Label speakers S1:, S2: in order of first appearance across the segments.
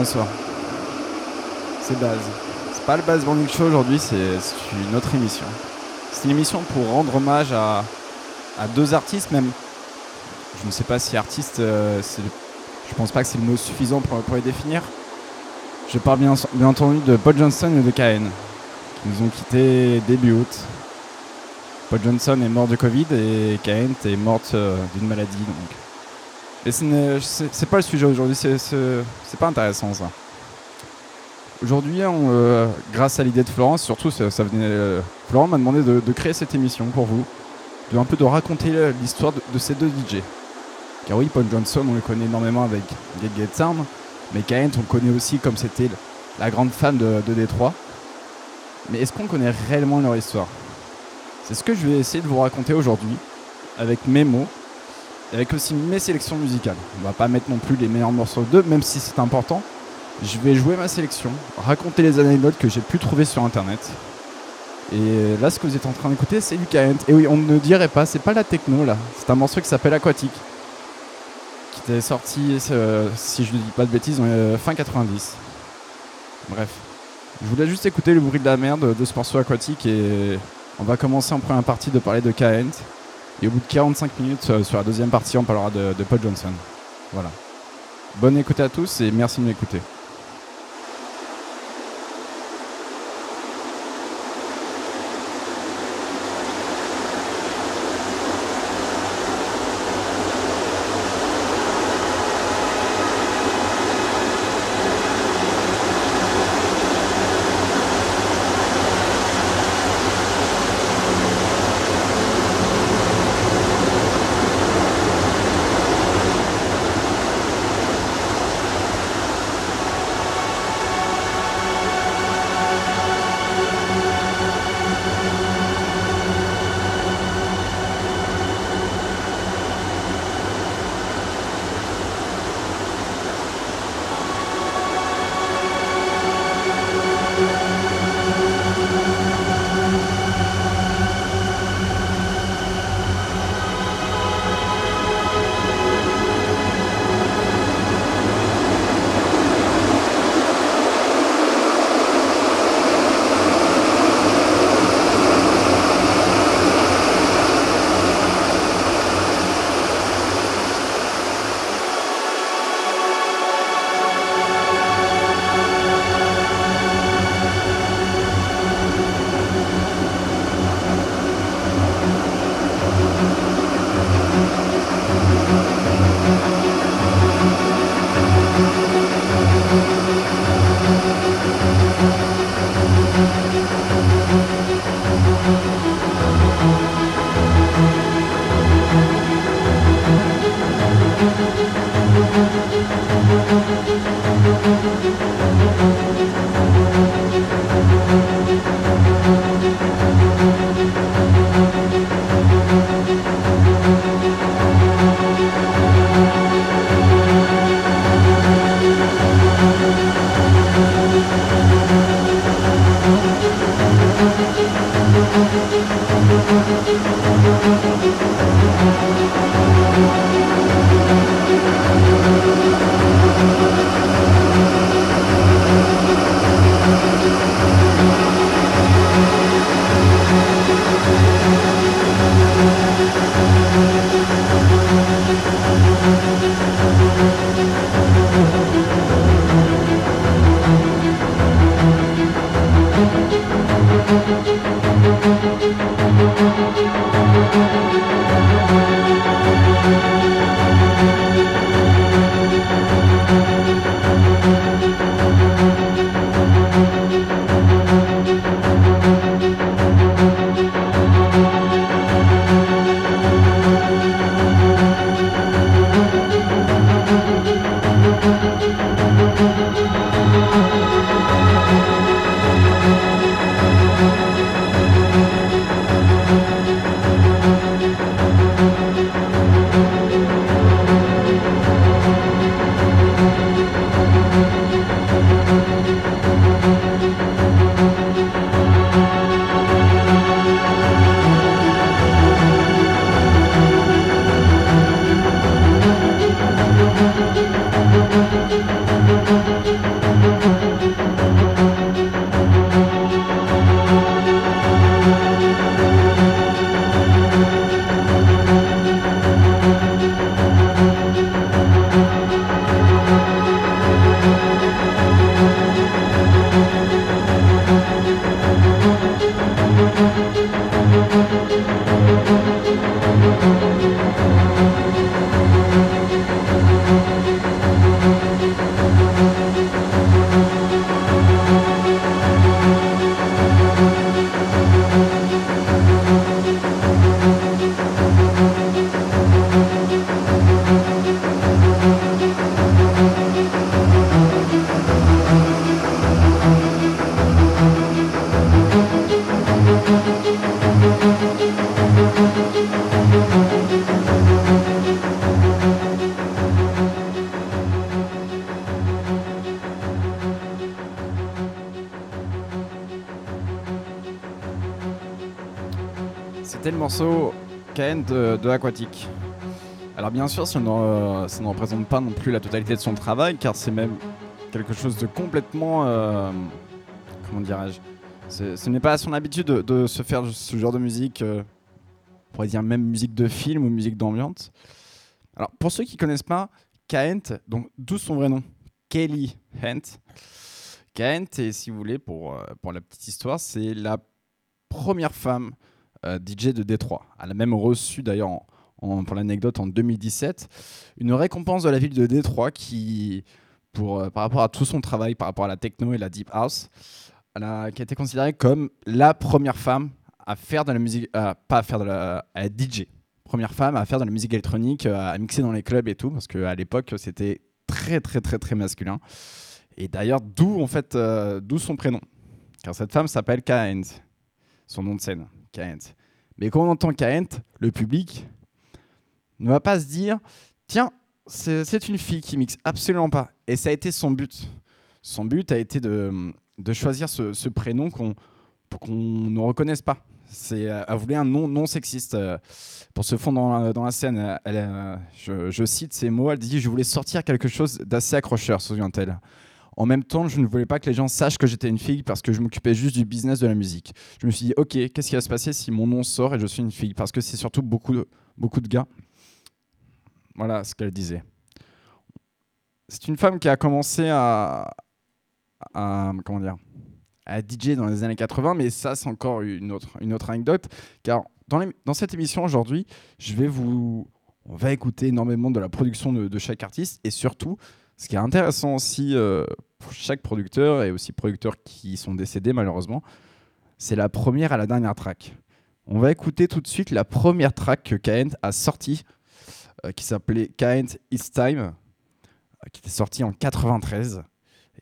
S1: Bonsoir. C'est Baz. C'est pas le Baz Morning Show aujourd'hui, c'est une autre émission. C'est une émission pour rendre hommage à, à deux artistes, même. Je ne sais pas si artiste, euh, je pense pas que c'est le mot suffisant pour, pour les définir. Je parle bien, entendu de Paul Johnson et de Cahen, qui nous ont quittés début août. Paul Johnson est mort de Covid et Cahen est morte euh, d'une maladie. Mais ce n'est- c'est pas le sujet aujourd'hui, c'est pas intéressant ça. Aujourd'hui, on, euh, grâce à l'idée de Florence, surtout ça, venait, euh, Florent m'a demandé de, créer cette émission pour vous, de un peu de raconter euh, l'histoire de, ces deux DJ. Car oui, Paul Johnson, on le connaît énormément avec Get Get Sound, mais Cahen, on le connaît aussi comme c'était la grande fan de, de Détroit. Mais est-ce qu'on connaît réellement leur histoire? C'est ce que je vais essayer de vous raconter aujourd'hui, avec mes mots, et avec aussi mes sélections musicales. On va pas mettre non plus les meilleurs morceaux d'eux, même si c'est important. Je vais jouer ma sélection, raconter les anecdotes que j'ai pu trouver sur internet. Et là, ce que vous êtes en train d'écouter, c'est du Kaent. Et oui, on ne dirait pas, c'est pas la techno là. C'est un morceau qui s'appelle Aquatique. Qui était sorti, euh, si je ne dis pas de bêtises, euh, fin 90. Bref. Je voulais juste écouter le bruit de la merde de ce morceau aquatique et on va commencer en première partie de parler de Kaent. Et au bout de 45 minutes, euh, sur la deuxième partie, on parlera de, de Paul Johnson. Voilà. Bonne écoute à tous et merci de m'écouter. De, Aquatic. Alors bien sûr, ça ne, ça ne représente pas non plus la totalité de son travail, car c'est même quelque chose de complètement... euh, comment dirais-je Ce n'est pas son habitude de, se faire ce genre de musique, euh, on pourrait dire même musique de film ou musique d'ambiance. Alors pour ceux qui connaissent pas, Kent, donc d'où son vrai nom? Kelly Hent. Kent, et si vous voulez, pour, euh, pour la petite histoire, c'est la première femme euh, DJ de Détroit. Elle a même reçu d'ailleurs, pour l'anecdote, en 2017, une récompense de la ville de Détroit qui, pour, euh, par rapport à tout son travail, par rapport à la techno et la deep house, a, été considérée comme la première femme à faire de la musique, à- pas à faire de la, DJ. Première femme à faire de la musique électronique, euh, à mixer dans les clubs et tout, parce qu'à l'époque c'était très très très très masculin. Et d'ailleurs, d'où en fait, euh, d'où son prénom, car cette femme s'appelle Kent, son nom de scène, Kent. Mais quand on entend Kent, le public ne va pas se dire, tiens, c'est une fille qui mixe, absolument pas. Et ça a été son but. Son but a été de, de choisir ce, ce prénom qu'on ne reconnaisse pas. C'est, euh, elle voulait un nom non sexiste euh, pour se fondre dans la, scène. euh, euh, je cite ces mots. Elle dit Je voulais sortir quelque chose d'assez accrocheur, souvient-elle. En même temps, je ne voulais pas que les gens sachent que j'étais une fille parce que je m'occupais juste du business de la musique. Je me suis dit Ok, qu'est-ce qui va se passer si mon nom sort et je suis une fille? Parce que c'est surtout beaucoup de, beaucoup de gars. Voilà ce qu'elle disait. C'est une femme qui a commencé à, à comment dire à DJ dans les années 80, mais ça, c'est encore une autre, une autre anecdote. Car dans, dans cette émission aujourd'hui, je vais vous. On va écouter énormément de la production de chaque artiste et surtout, ce qui est intéressant aussi euh, pour chaque producteur et aussi producteurs qui sont décédés malheureusement, c'est la première à la dernière track. On va écouter tout de suite la première track que Kaent a sortie, euh, qui s'appelait Kaent It's Time, euh, qui était sortie en 93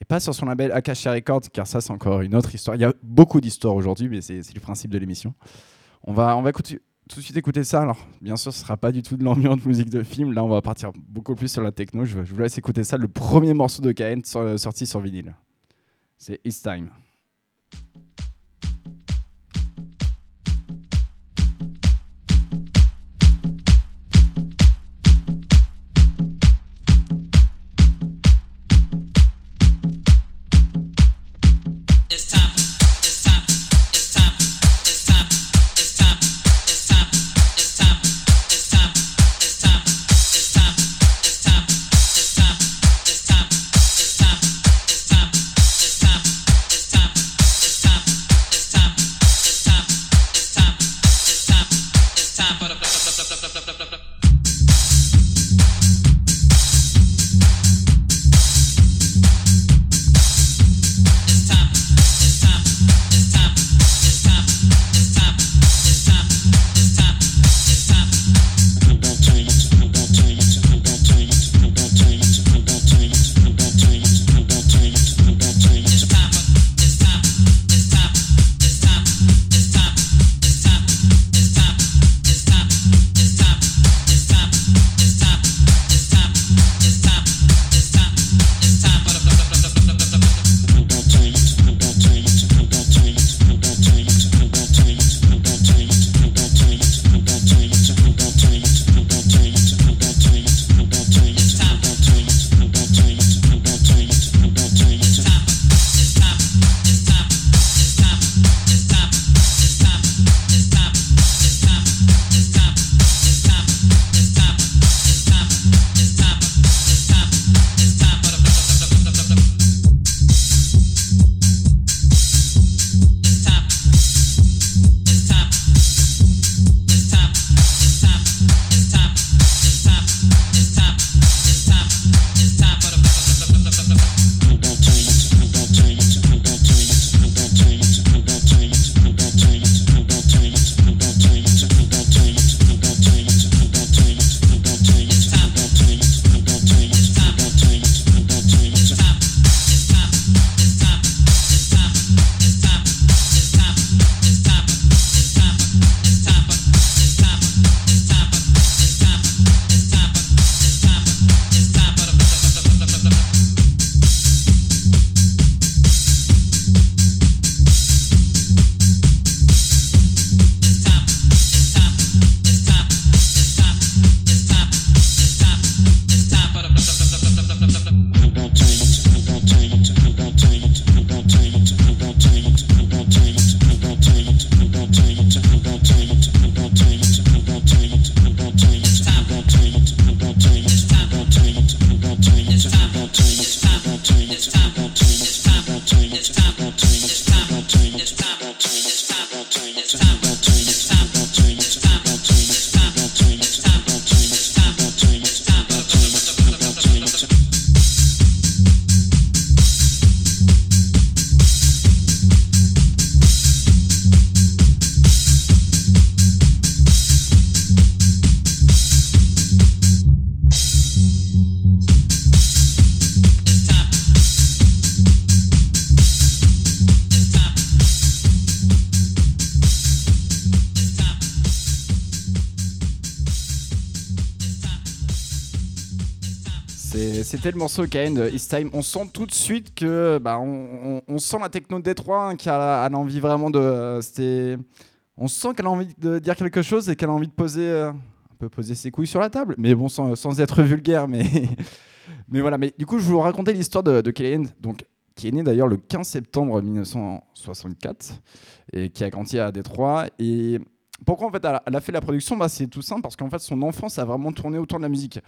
S1: et pas sur son label Akasha Records, car ça, c'est encore une autre histoire. Il y a beaucoup d'histoires aujourd'hui, mais c'est le principe de l'émission. On va, on va écouter- tout de suite écouter ça. Alors, bien sûr, ce sera pas du tout de l'ambiance musique de film. Là, on va partir beaucoup plus sur la techno. Je, vous laisse écouter ça. Le premier morceau de KN sor- sorti sur vinyle. C'est It's Time. C'était le morceau Kain de It's Time. On sent tout de suite que bah, on, sent la techno de Détroit hein, qui a, envie vraiment de. euh. On sent qu'elle a envie de dire quelque chose et qu'elle a envie de poser euh, un peu poser ses couilles sur la table. Mais bon, sans, sans être vulgaire. Mais mais voilà. Mais du coup, je vais vous raconter l'histoire de, de donc qui est né d'ailleurs le 15 septembre 1964 et qui a grandi à Détroit et pourquoi en fait elle a, fait la production? Bah, C'est tout simple parce qu'en fait son enfance a vraiment tourné autour de la musique,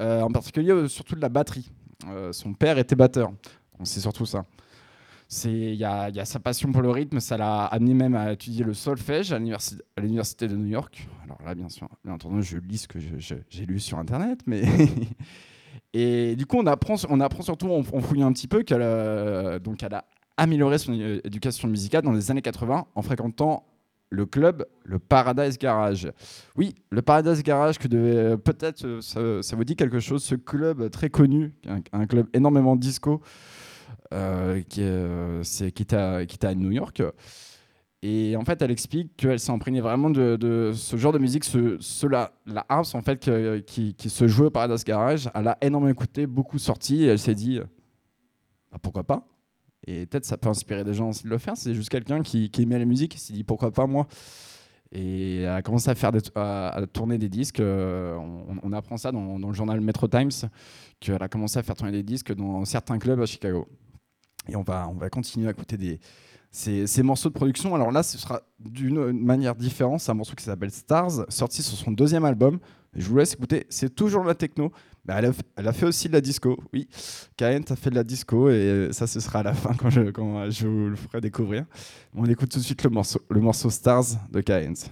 S1: Euh, en particulier euh, surtout de la batterie. Euh, son père était batteur, c'est surtout ça. Il y a, sa passion pour le rythme, ça l'a amené même à étudier le solfège à l'universi- à l'université de New York. Alors là, bien sûr, bien entendu, je lis ce que j'ai lu sur Internet, mais et du coup, on apprend, on apprend surtout en, fouillant un petit peu qu'elle a amélioré son éducation musicale dans les années 80 en fréquentant le club, le Paradise Garage. Oui, le Paradise Garage, que devait- peut-être euh, ça, vous dit quelque chose, ce club très connu, un, club énormément disco, euh, qui, est, euh, qui, était à, New York. Et en fait, elle explique qu'elle s'est imprégnée vraiment de, ce genre de musique, ce, la, la en fait qui se jouait au Paradise Garage. Elle a énormément écouté, beaucoup sorti, et elle s'est dit bah, pourquoi pas? Et peut-être ça peut inspirer des gens aussi de le faire. C'est juste quelqu'un qui, qui aimait la musique, qui s'est dit pourquoi pas moi. Et a commencé à, faire des- à, tourner des disques. euh, on, apprend ça dans, dans le journal Metro Times, qu'elle a commencé à faire tourner des disques dans certains clubs à Chicago. Et on va, on va continuer à écouter des, ces, ces morceaux de production. Alors là, ce sera d'une manière différente. C'est un morceau qui s'appelle Stars, sorti sur son deuxième album. Je vous laisse écouter. C'est toujours la techno. Mais elle, a, fait aussi de la disco. Oui, Kaent a fait de la disco et ça, ce sera à la fin quand je, vous le ferai découvrir. On écoute tout de suite le morceau, Stars de Kaent.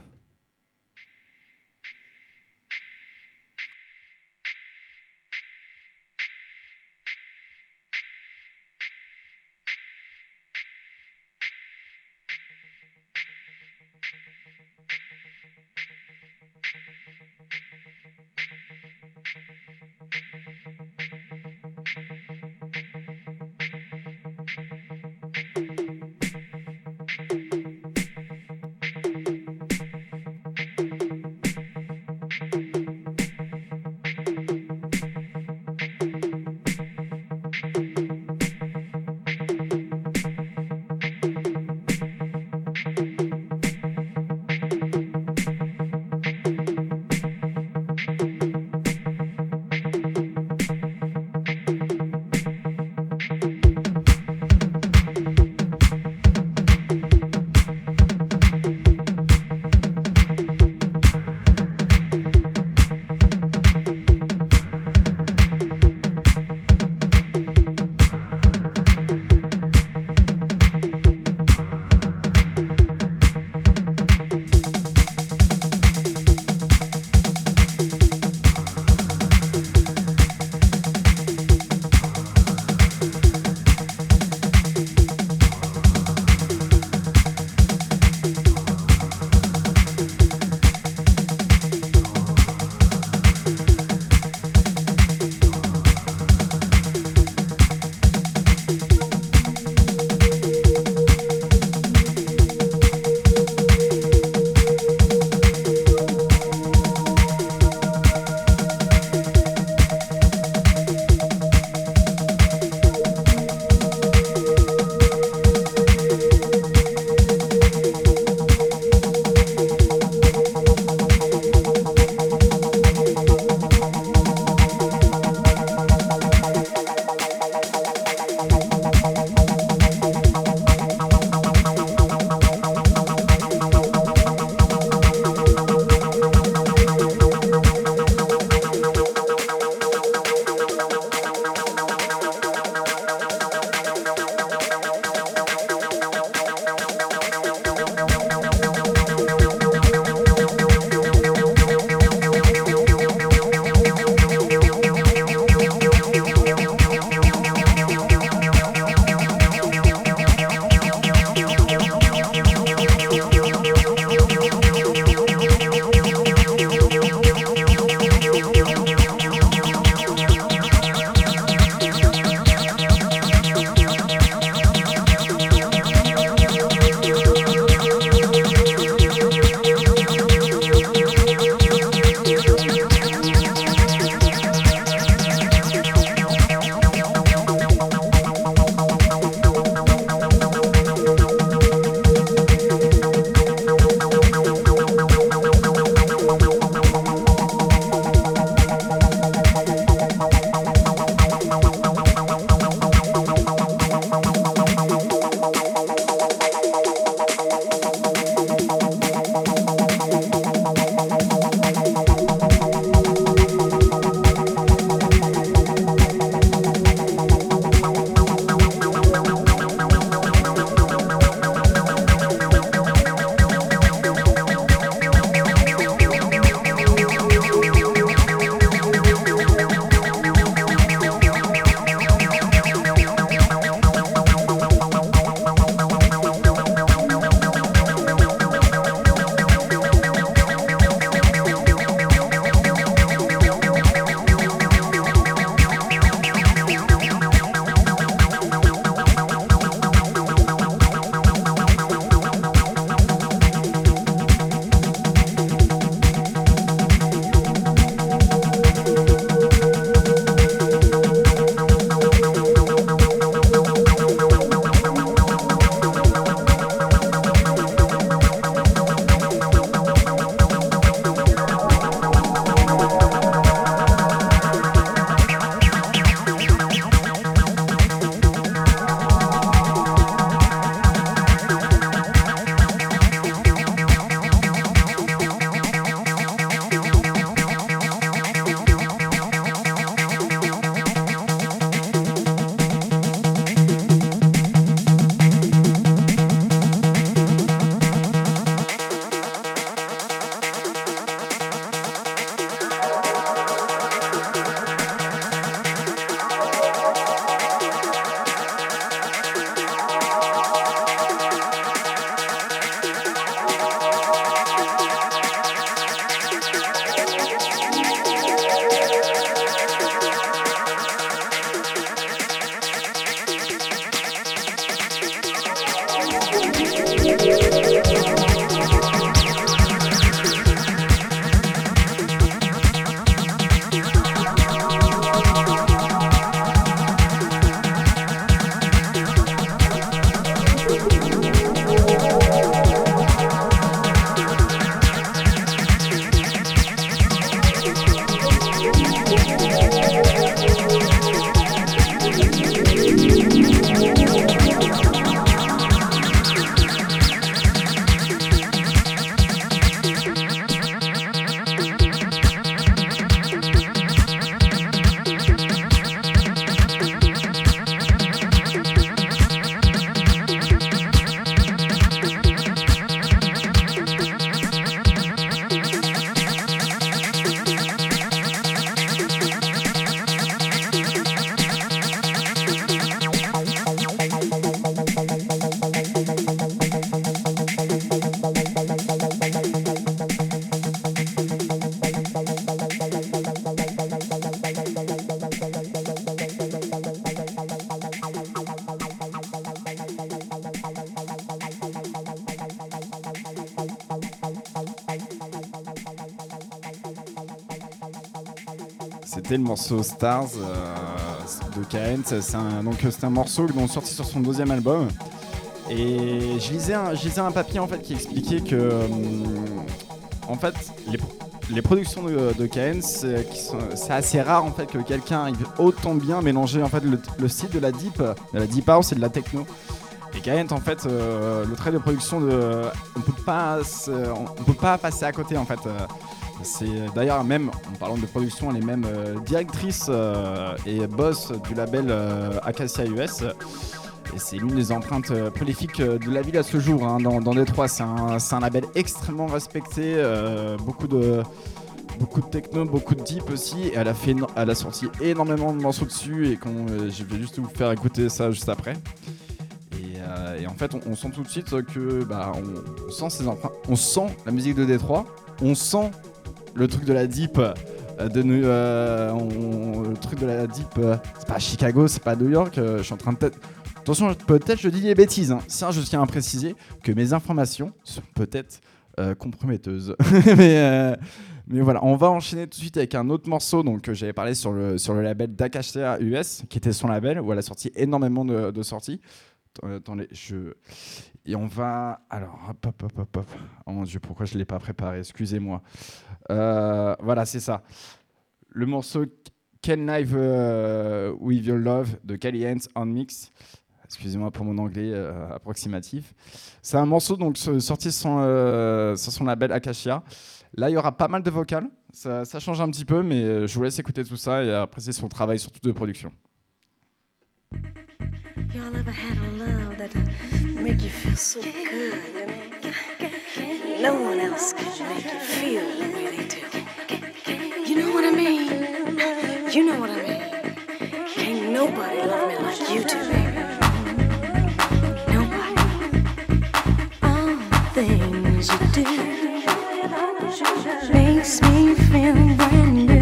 S1: Le morceau Stars euh, de KN. C'est un, donc un morceau dont sorti sur son deuxième album. Et je lisais un, je lisais un papier en fait qui expliquait que hum, en fait les, productions de, de c'est assez rare en fait que quelqu'un arrive autant bien mélanger en fait le, le style de la deep, de la deep house et de la techno. Et Giant, en fait, euh, le trait de production de, on peut pas, on peut pas passer à côté en fait. Euh, C'est d'ailleurs même de production, elle est même euh, directrice euh, et boss du label euh, Acacia US. Et c'est l'une des empreintes prolifiques de la ville à ce jour hein, dans, Détroit. C'est un, label extrêmement respecté, beaucoup de beaucoup de techno, beaucoup de deep aussi. Et elle a fait, elle a sorti énormément de morceaux dessus et qu'on, je vais juste vous faire écouter ça juste après. Et, en fait, on, sent tout de suite que bah, on, on sent ses empreintes, on sent la musique de Détroit, on sent le truc de la deep. Euh, De New- euh, le truc de la deep, euh, c'est pas Chicago, c'est pas New York. je suis en train de peut-être. Attention, peut-être je dis des bêtises. Hein. Ça, je tiens à préciser que mes informations sont peut-être comprometteuses. mais, voilà, on va enchaîner tout de suite avec un autre morceau. Donc, j'avais parlé sur le, sur le label d'Acacia US, qui était son label, où elle a sorti énormément de, de sorties. Attendez, je. Et on va. Alors, hop, hop, hop, hop, hop. Oh mon dieu, pourquoi je ne l'ai pas préparé Excusez-moi. Euh, voilà, c'est ça. Le morceau Can Live euh, With Your Love de Kelly Hans on Mix. Excusez-moi pour mon anglais euh, approximatif. C'est un morceau donc so- sorti sur son, label Acacia. Là, il y aura pas mal de vocales. Ça, change un petit peu, mais je vous laisse écouter tout ça et apprécier son travail surtout de production.
S2: Y'all ever had a love that make you? No one else could make you feel the way they do. You know what I mean? You know what I mean? Can't nobody love me like you do, baby. Nobody. All the things you do makes me feel brand new.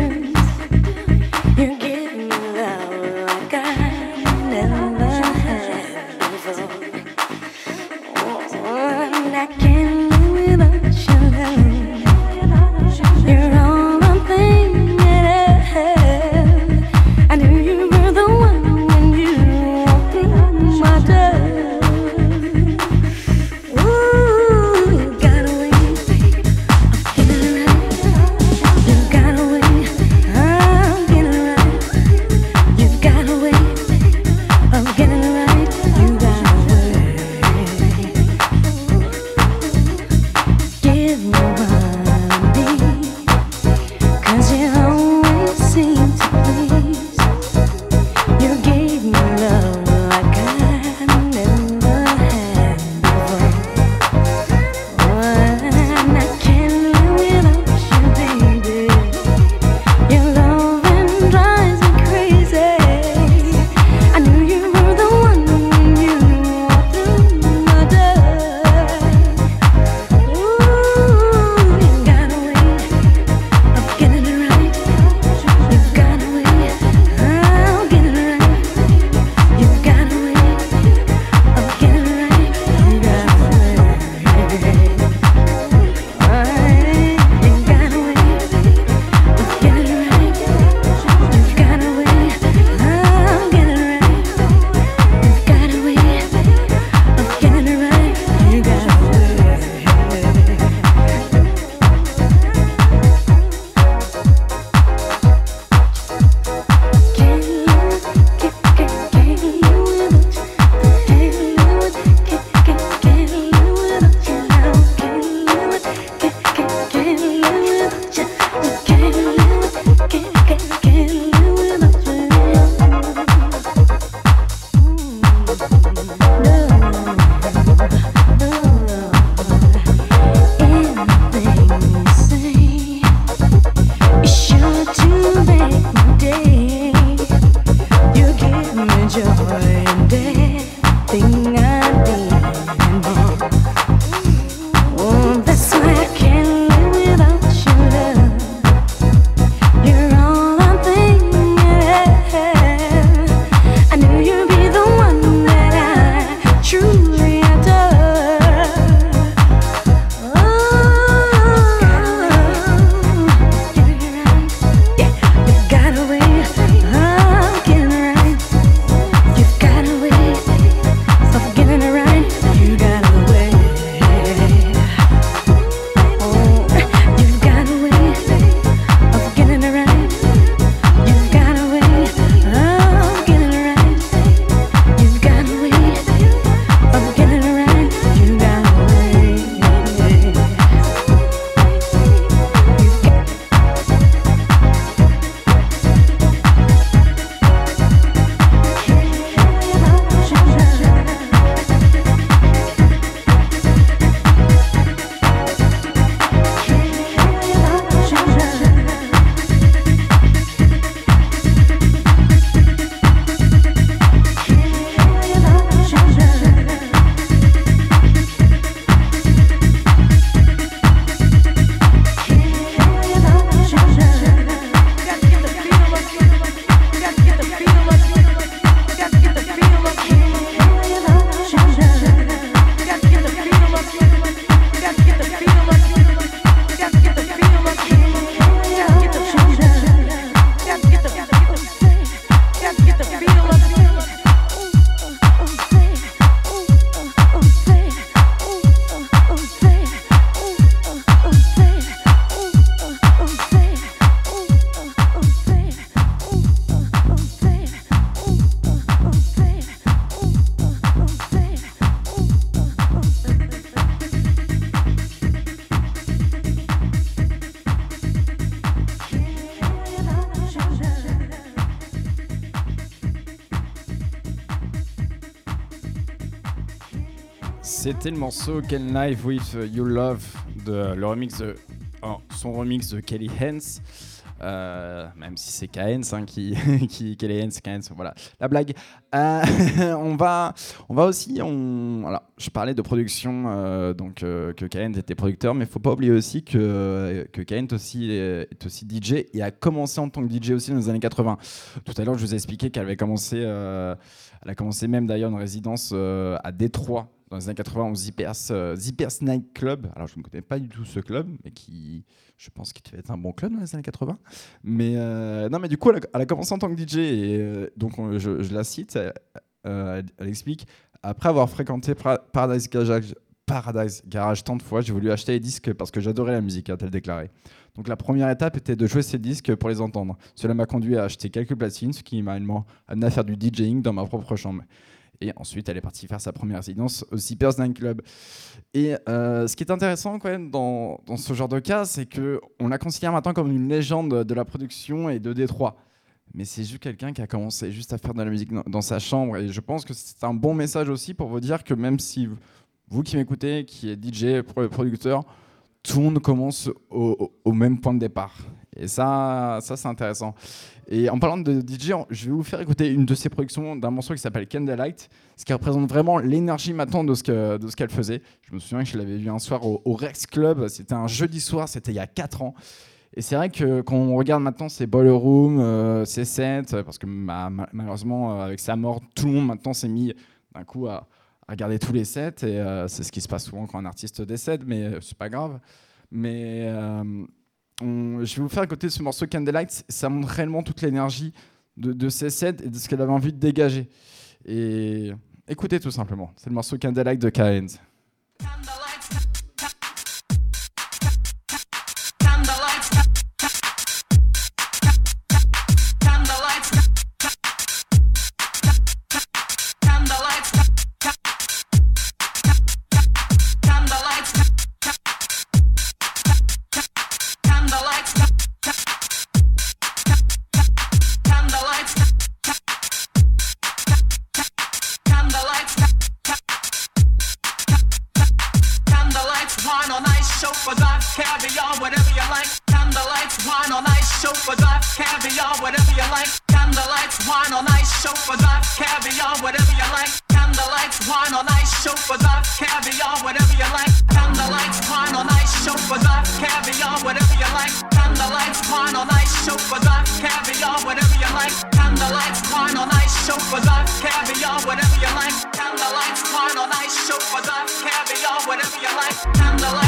S1: C'était le morceau Can Live with You Love de le remix oh, son remix de Kelly Hens. Euh, même si c'est Kayens hein, qui, Kelly Hens, Kayens, voilà la blague. Euh, on va, on va aussi, on, voilà, je parlais de production, euh, donc que Kayens était producteur, mais faut pas oublier aussi que que Kayens aussi est, est aussi DJ et a commencé en tant que DJ aussi dans les années 80. Tout à l'heure, je vous ai expliqué qu'elle avait commencé, elle a commencé même d'ailleurs une résidence à Détroit dans les années 80 au Zippers, euh, Night Club. Alors, je ne connais pas du tout ce club, mais qui, je pense qu'il devait être un bon club dans les années 80. Mais euh, non, mais du coup, elle a, commencé en tant que DJ et euh, donc on- je, la cite. Elle, euh, elle- explique après avoir fréquenté Paradise Garage, Paradise Garage tant de fois, j'ai voulu acheter les disques parce que j'adorais la musique, a-t-elle déclaré. Donc la première étape était de jouer ces disques pour les entendre. Cela m'a conduit à acheter quelques platines, ce qui m'a amené à faire du DJing dans ma propre chambre. Et ensuite, elle est partie faire sa première résidence au Night Club. Et euh, ce qui est intéressant quand même dans, ce genre de cas, c'est que on la considère maintenant comme une légende de la production et de Détroit. Mais c'est juste quelqu'un qui a commencé juste à faire de la musique dans, sa chambre. Et je pense que c'est un bon message aussi pour vous dire que même si vous qui m'écoutez, qui est DJ, pro- producteur, tout le monde commence au, même point de départ. Et ça, ça c'est intéressant. Et en parlant de DJ, je vais vous faire écouter une de ses productions d'un morceau qui s'appelle Candlelight, ce qui représente vraiment l'énergie maintenant de ce qu'elle faisait. Je me souviens que je l'avais vu un soir au, Rex Club, c'était un jeudi soir, c'était il y a 4 ans. Et c'est vrai que quand on regarde maintenant ces Boiler Room, euh, sets, parce que ma- ma- malheureusement, euh, avec sa mort, tout le monde maintenant s'est mis d'un coup à, à regarder tous les sets. Et euh, c'est ce qui se passe souvent quand un artiste décède, mais euh, c'est pas grave. Mais euh, je vais vous faire écouter ce morceau Candlelight. Ça montre réellement toute l'énergie de, de ces sets et de ce qu'elle avait envie de dégager. Et écoutez tout simplement. C'est le morceau Candlelight de Cairns.
S3: Caviar, whatever you like. Candlelights, wine on ice, chauffeurs off, caviar, whatever you like. Candlelights, wine on ice, chauffeurs off, caviar, whatever you like. Candlelights, wine on ice, chauffeurs off, caviar, whatever you like. Candlelights, wine on ice, chauffeurs off, caviar, whatever you like. Candlelights, wine on ice, chauffeurs off, caviar, whatever you like. Candlelights, wine on ice, chauffeurs off, caviar, whatever you like. Candlelights.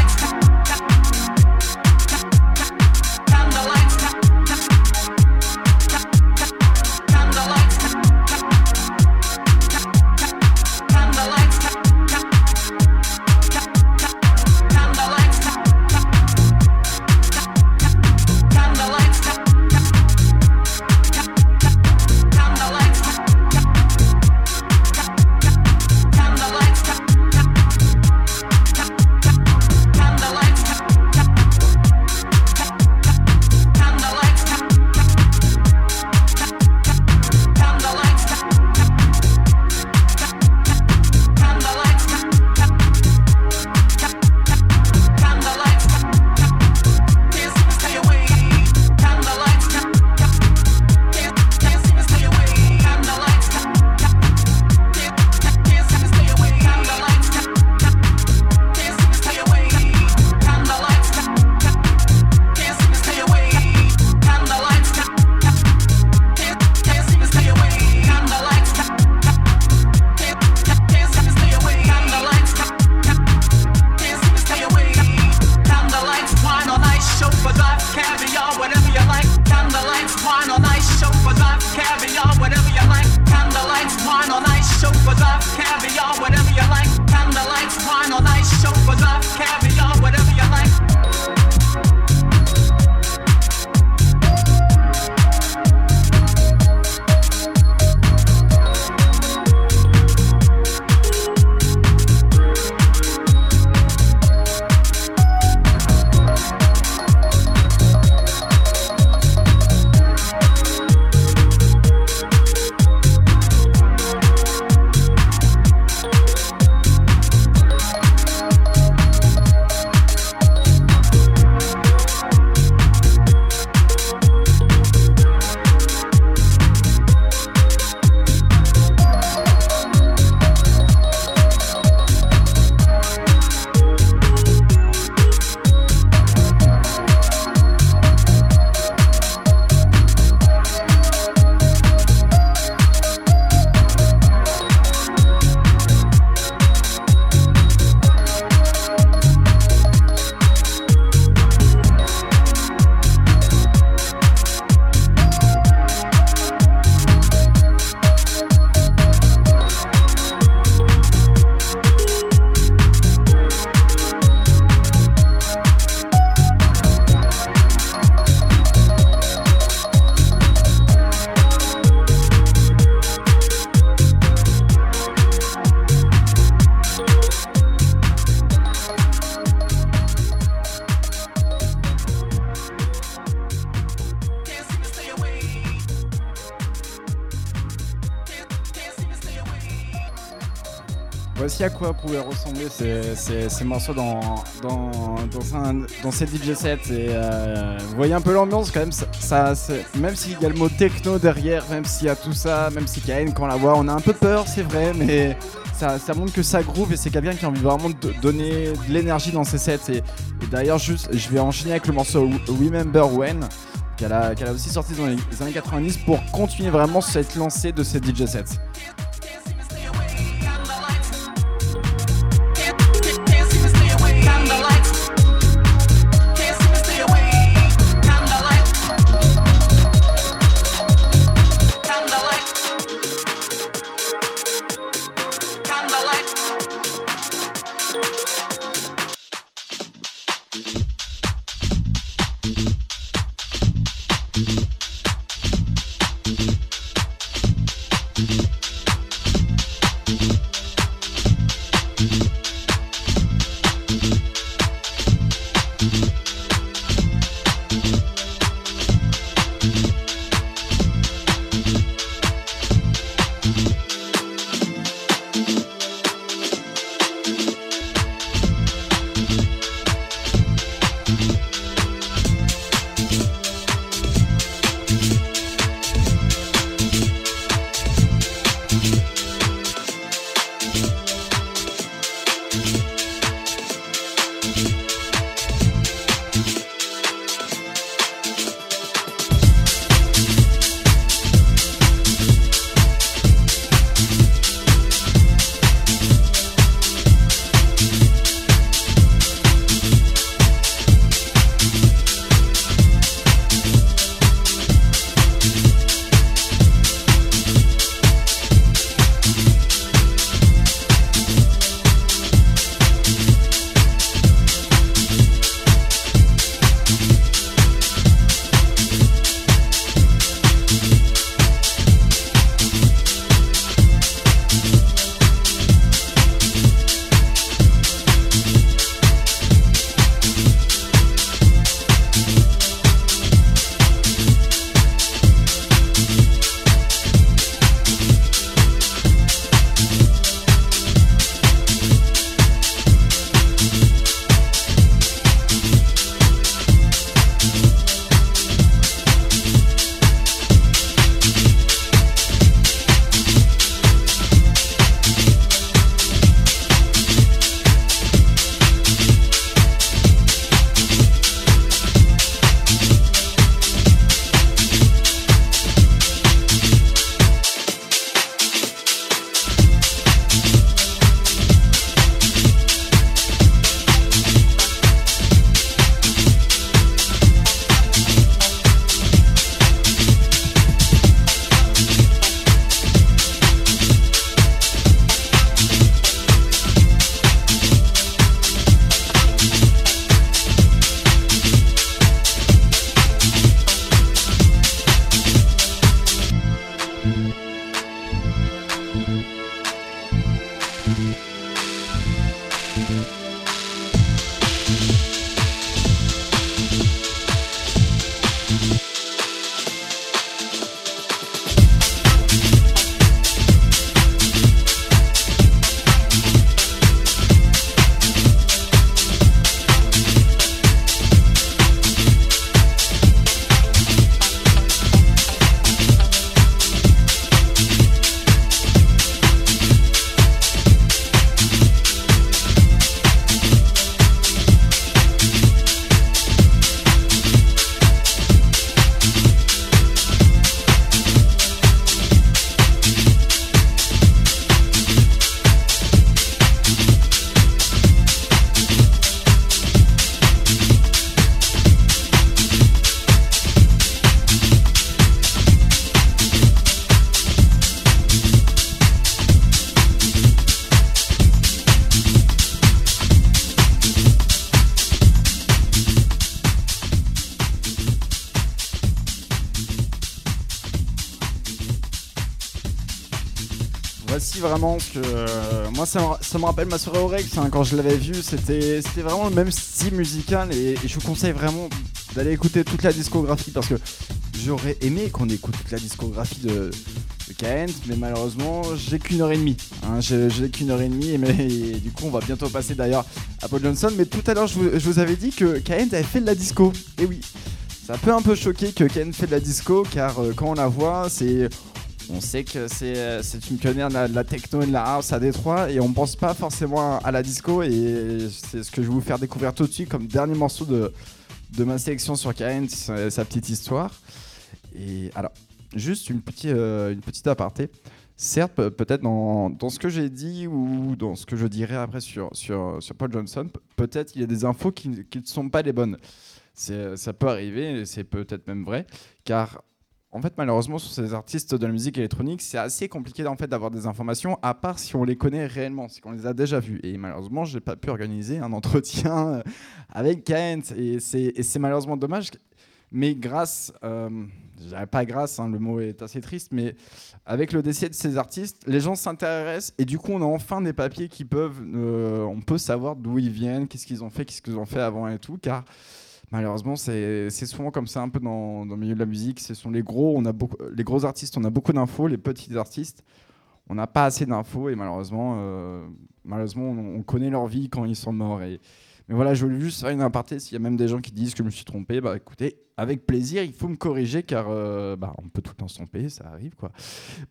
S1: À quoi pouvaient ressembler ces, morceaux dans, dans, dans, ces DJ sets. Et euh, vous voyez un peu l'ambiance quand même. Ça, même s'il y a le mot techno derrière, même s'il y a tout ça, même si Kaen, quand on la voit, on a un peu peur, c'est vrai, mais ça, montre que ça groove et c'est quelqu'un qui a envie vraiment de donner de l'énergie dans ses sets. Et, d'ailleurs, juste, je vais enchaîner avec le morceau Remember When. Qu'elle a, a aussi sorti dans les années 90 pour continuer vraiment cette lancée de ces DJ sets. Vraiment que euh, moi ça me, ça me rappelle ma soirée au Rex quand je l'avais vu c'était c'était vraiment le même style musical et, je vous conseille vraiment d'aller écouter toute la discographie parce que j'aurais aimé qu'on écoute toute la discographie de, de Kaent, mais malheureusement, j'ai qu'une heure et demie. hein. j'ai qu'une heure et demie, mais, et du coup, on va bientôt passer d'ailleurs à Paul Johnson. Mais tout à l'heure, je, vous- je vous avais dit que Kaent avait fait de la disco. Et oui, ça peut un peu choquer que Kaent fait de la disco, car euh, quand on la voit, c'est. On sait que c'est euh, une pionnière de la, techno et de la house à Détroit, et on pense pas forcément à la disco, et c'est ce que je vais vous faire découvrir tout de suite comme dernier morceau de, de ma sélection sur Kaent, sa, petite histoire. Et alors, juste une petite, euh, une petite aparté. Certes, pe- peut-être dans, dans ce que j'ai dit ou dans ce que je dirai après sur, sur, sur Paul Johnson, pe- peut-être il y a des infos qui, ne- sont pas les bonnes. Ça peut arriver, c'est peut-être même vrai, car en fait, malheureusement, sur ces artistes de la musique électronique, c'est assez compliqué en fait d'avoir des informations, à part si on les connaît réellement, si on les a déjà vus. Et malheureusement, j'ai pas pu organiser un entretien euh, avec Kaent, et c'est malheureusement dommage. Mais grâce, euh, je pas grâce, hein, le mot est assez triste, mais avec le décès de ces artistes, les gens s'intéressent et du coup, on a enfin des papiers qui peuvent, euh, on peut savoir d'où ils viennent, qu'est-ce qu'ils ont fait, qu'est-ce qu'ils ont fait avant et tout, car malheureusement, c'est souvent comme ça un peu dans, dans le milieu de la musique. Ce sont les gros, on a les gros artistes, on a beaucoup d'infos, les petits artistes, on n'a pas assez d'infos et malheureusement, euh, malheureusement, on, on connaît leur vie quand ils sont morts. Et, mais voilà, je voulais juste faire une aparté. S'il y a même des gens qui disent que je me suis trompé, bah écoutez, avec plaisir, il faut me corriger car euh, bah, on peut tout le temps se tromper, ça arrive quoi.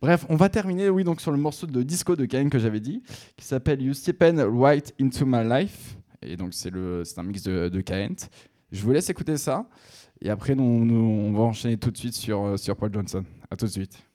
S1: Bref, on va terminer, oui, donc sur le morceau de disco de Kane que j'avais dit, qui s'appelle You Stephen Right Into My Life. Et donc c'est un mix de, de. Je vous laisse écouter ça. Et après, nous, nous, on va enchaîner tout de suite sur, euh, sur Paul Johnson. À tout de suite.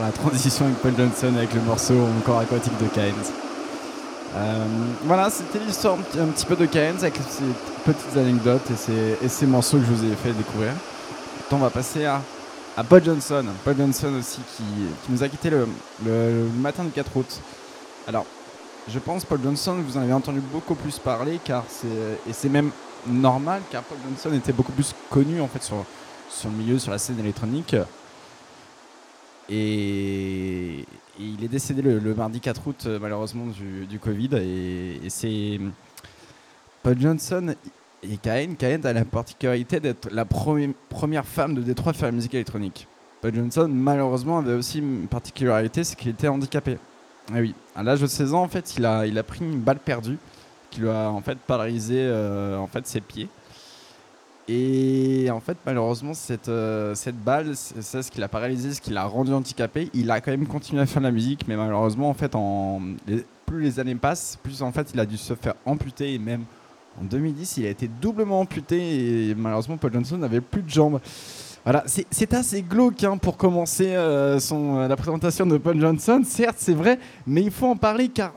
S1: La transition avec Paul Johnson avec le morceau encore aquatique de Cairns. Euh, voilà, c'était l'histoire un petit- peu de Cairns avec ces petites anecdotes et ces, et morceaux que je vous ai fait découvrir. On va passer à, à Paul Johnson. Paul Johnson aussi qui, qui nous a quitté le, le- le matin du 4 août. Alors, je pense Paul Johnson, vous en avez entendu beaucoup plus parler car c'est et c'est même normal car Paul Johnson était beaucoup plus connu en fait sur sur le milieu, sur la scène électronique. Et, il est décédé le, mardi 4 août, euh, malheureusement, du, Covid. Et, c'est Paul Johnson et Cahen. Cahen a la particularité d'être la premi- première femme de Détroit à faire la musique électronique. Paul Johnson, malheureusement, avait aussi une particularité, c'est qu'il était handicapé. Ah oui, à l'âge de 16 ans, en fait, il a, il a pris une balle perdue qui lui a en fait paralysé euh, en fait, ses pieds. Et en fait, malheureusement, cette, euh, cette balle, c'est ce qui l'a paralysé, ce qui l'a rendu handicapé. Il a quand même continué à faire de la musique, mais malheureusement, en fait, plus les années passent, plus en fait, il a dû se faire amputer. Et même en 2010, il a été doublement amputé. Et malheureusement, Paul Johnson n'avait plus de jambes. Voilà, c'est assez glauque hein, pour commencer euh, son, la présentation de Paul Johnson. Certes, c'est vrai, mais il faut en parler car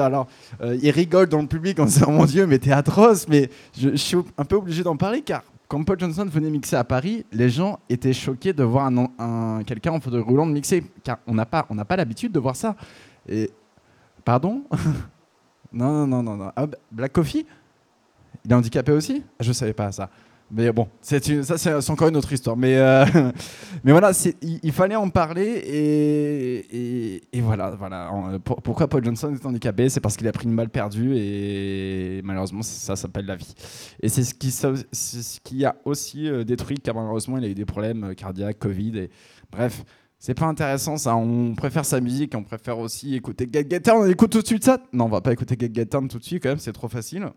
S1: alors euh, il rigole dans le public en disant mon dieu mais t'es atroce mais je, suis un peu obligé d'en parler car quand Paul Johnson venait mixer à Paris les gens étaient choqués de voir un, un- quelqu'un en fauteuil roulant de mixer car on n'a pas pas l'habitude de voir ça. Et pardon? Non non non non non. Ah, Black Coffee? Il est handicapé aussi? Je savais pas ça mais bon, ça c'est encore une autre histoire. Mais, euh, mais voilà, il, fallait en parler et, et, voilà, voilà. Pourquoi Paul Johnson est handicapé C'est parce qu'il a pris une balle perdue et malheureusement ça s'appelle la vie. Et c'est ce qui, ce qui a aussi euh, détruit car malheureusement il a eu des problèmes euh, cardiaques, Covid et bref. C'est pas intéressant ça, on préfère sa musique, on préfère aussi écouter Get Get Down, on écoute tout de suite ça? Non, on va pas écouter Get Get Down tout de suite quand même, c'est trop facile.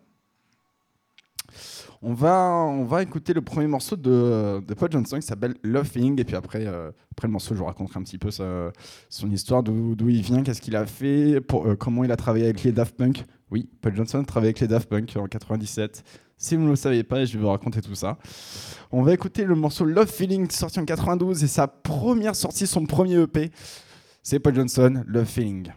S1: On va, on va écouter le premier morceau de, Paul Johnson qui s'appelle Loving. Et puis après, euh, après le morceau, je vous raconterai un petit peu son histoire, d'où il vient, qu'est-ce qu'il a fait, euh, comment il a travaillé avec les Daft Punk. Oui, Paul Johnson travaillait avec les Daft Punk en 97. Si vous ne le savez pas, je vais vous raconter tout ça. On va écouter le morceau Love Feeling sorti en 92 et sa première sortie, son premier EP. C'est Paul Johnson, Love Feeling.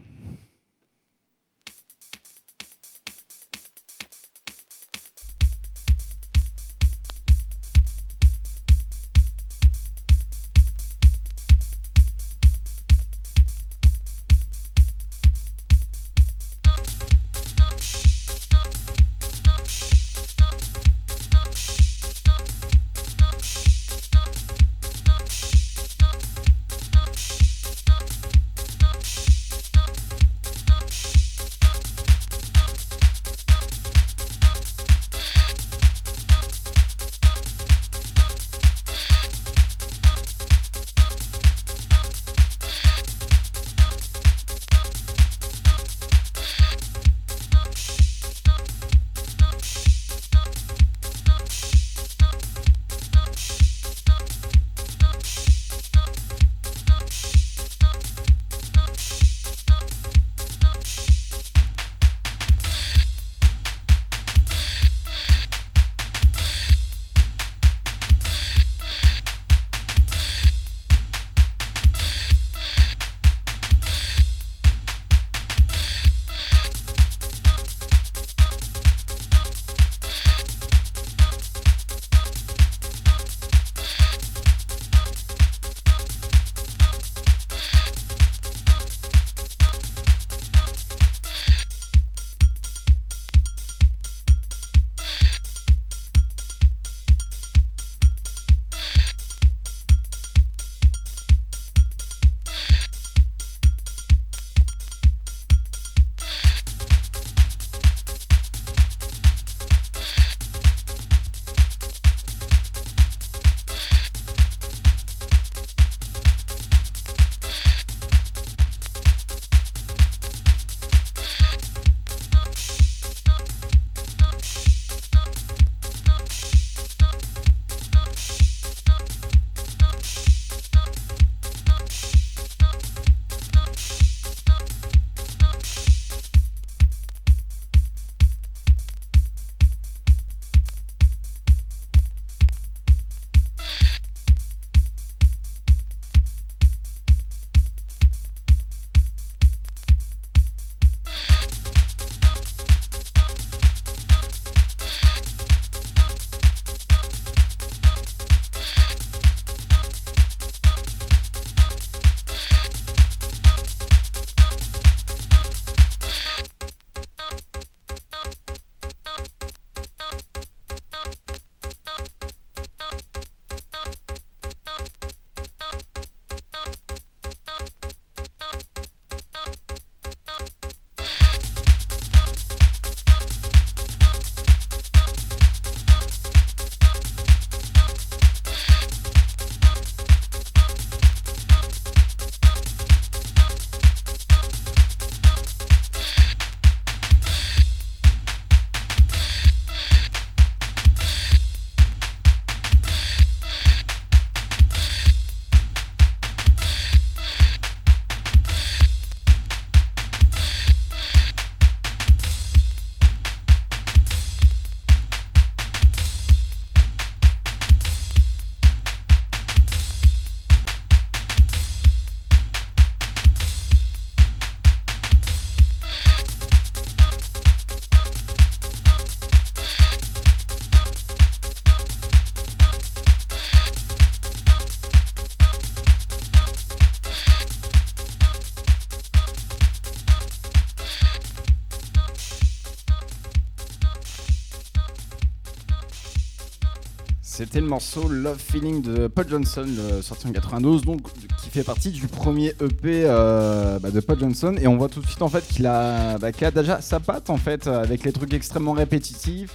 S1: C'était le morceau Love Feeling de Paul Johnson, sorti en 92, donc qui fait partie du premier EP euh, bah, de Paul Johnson. Et on voit tout de suite en fait qu'il a, bah, déjà sa patte en fait, euh, avec les trucs extrêmement répétitifs,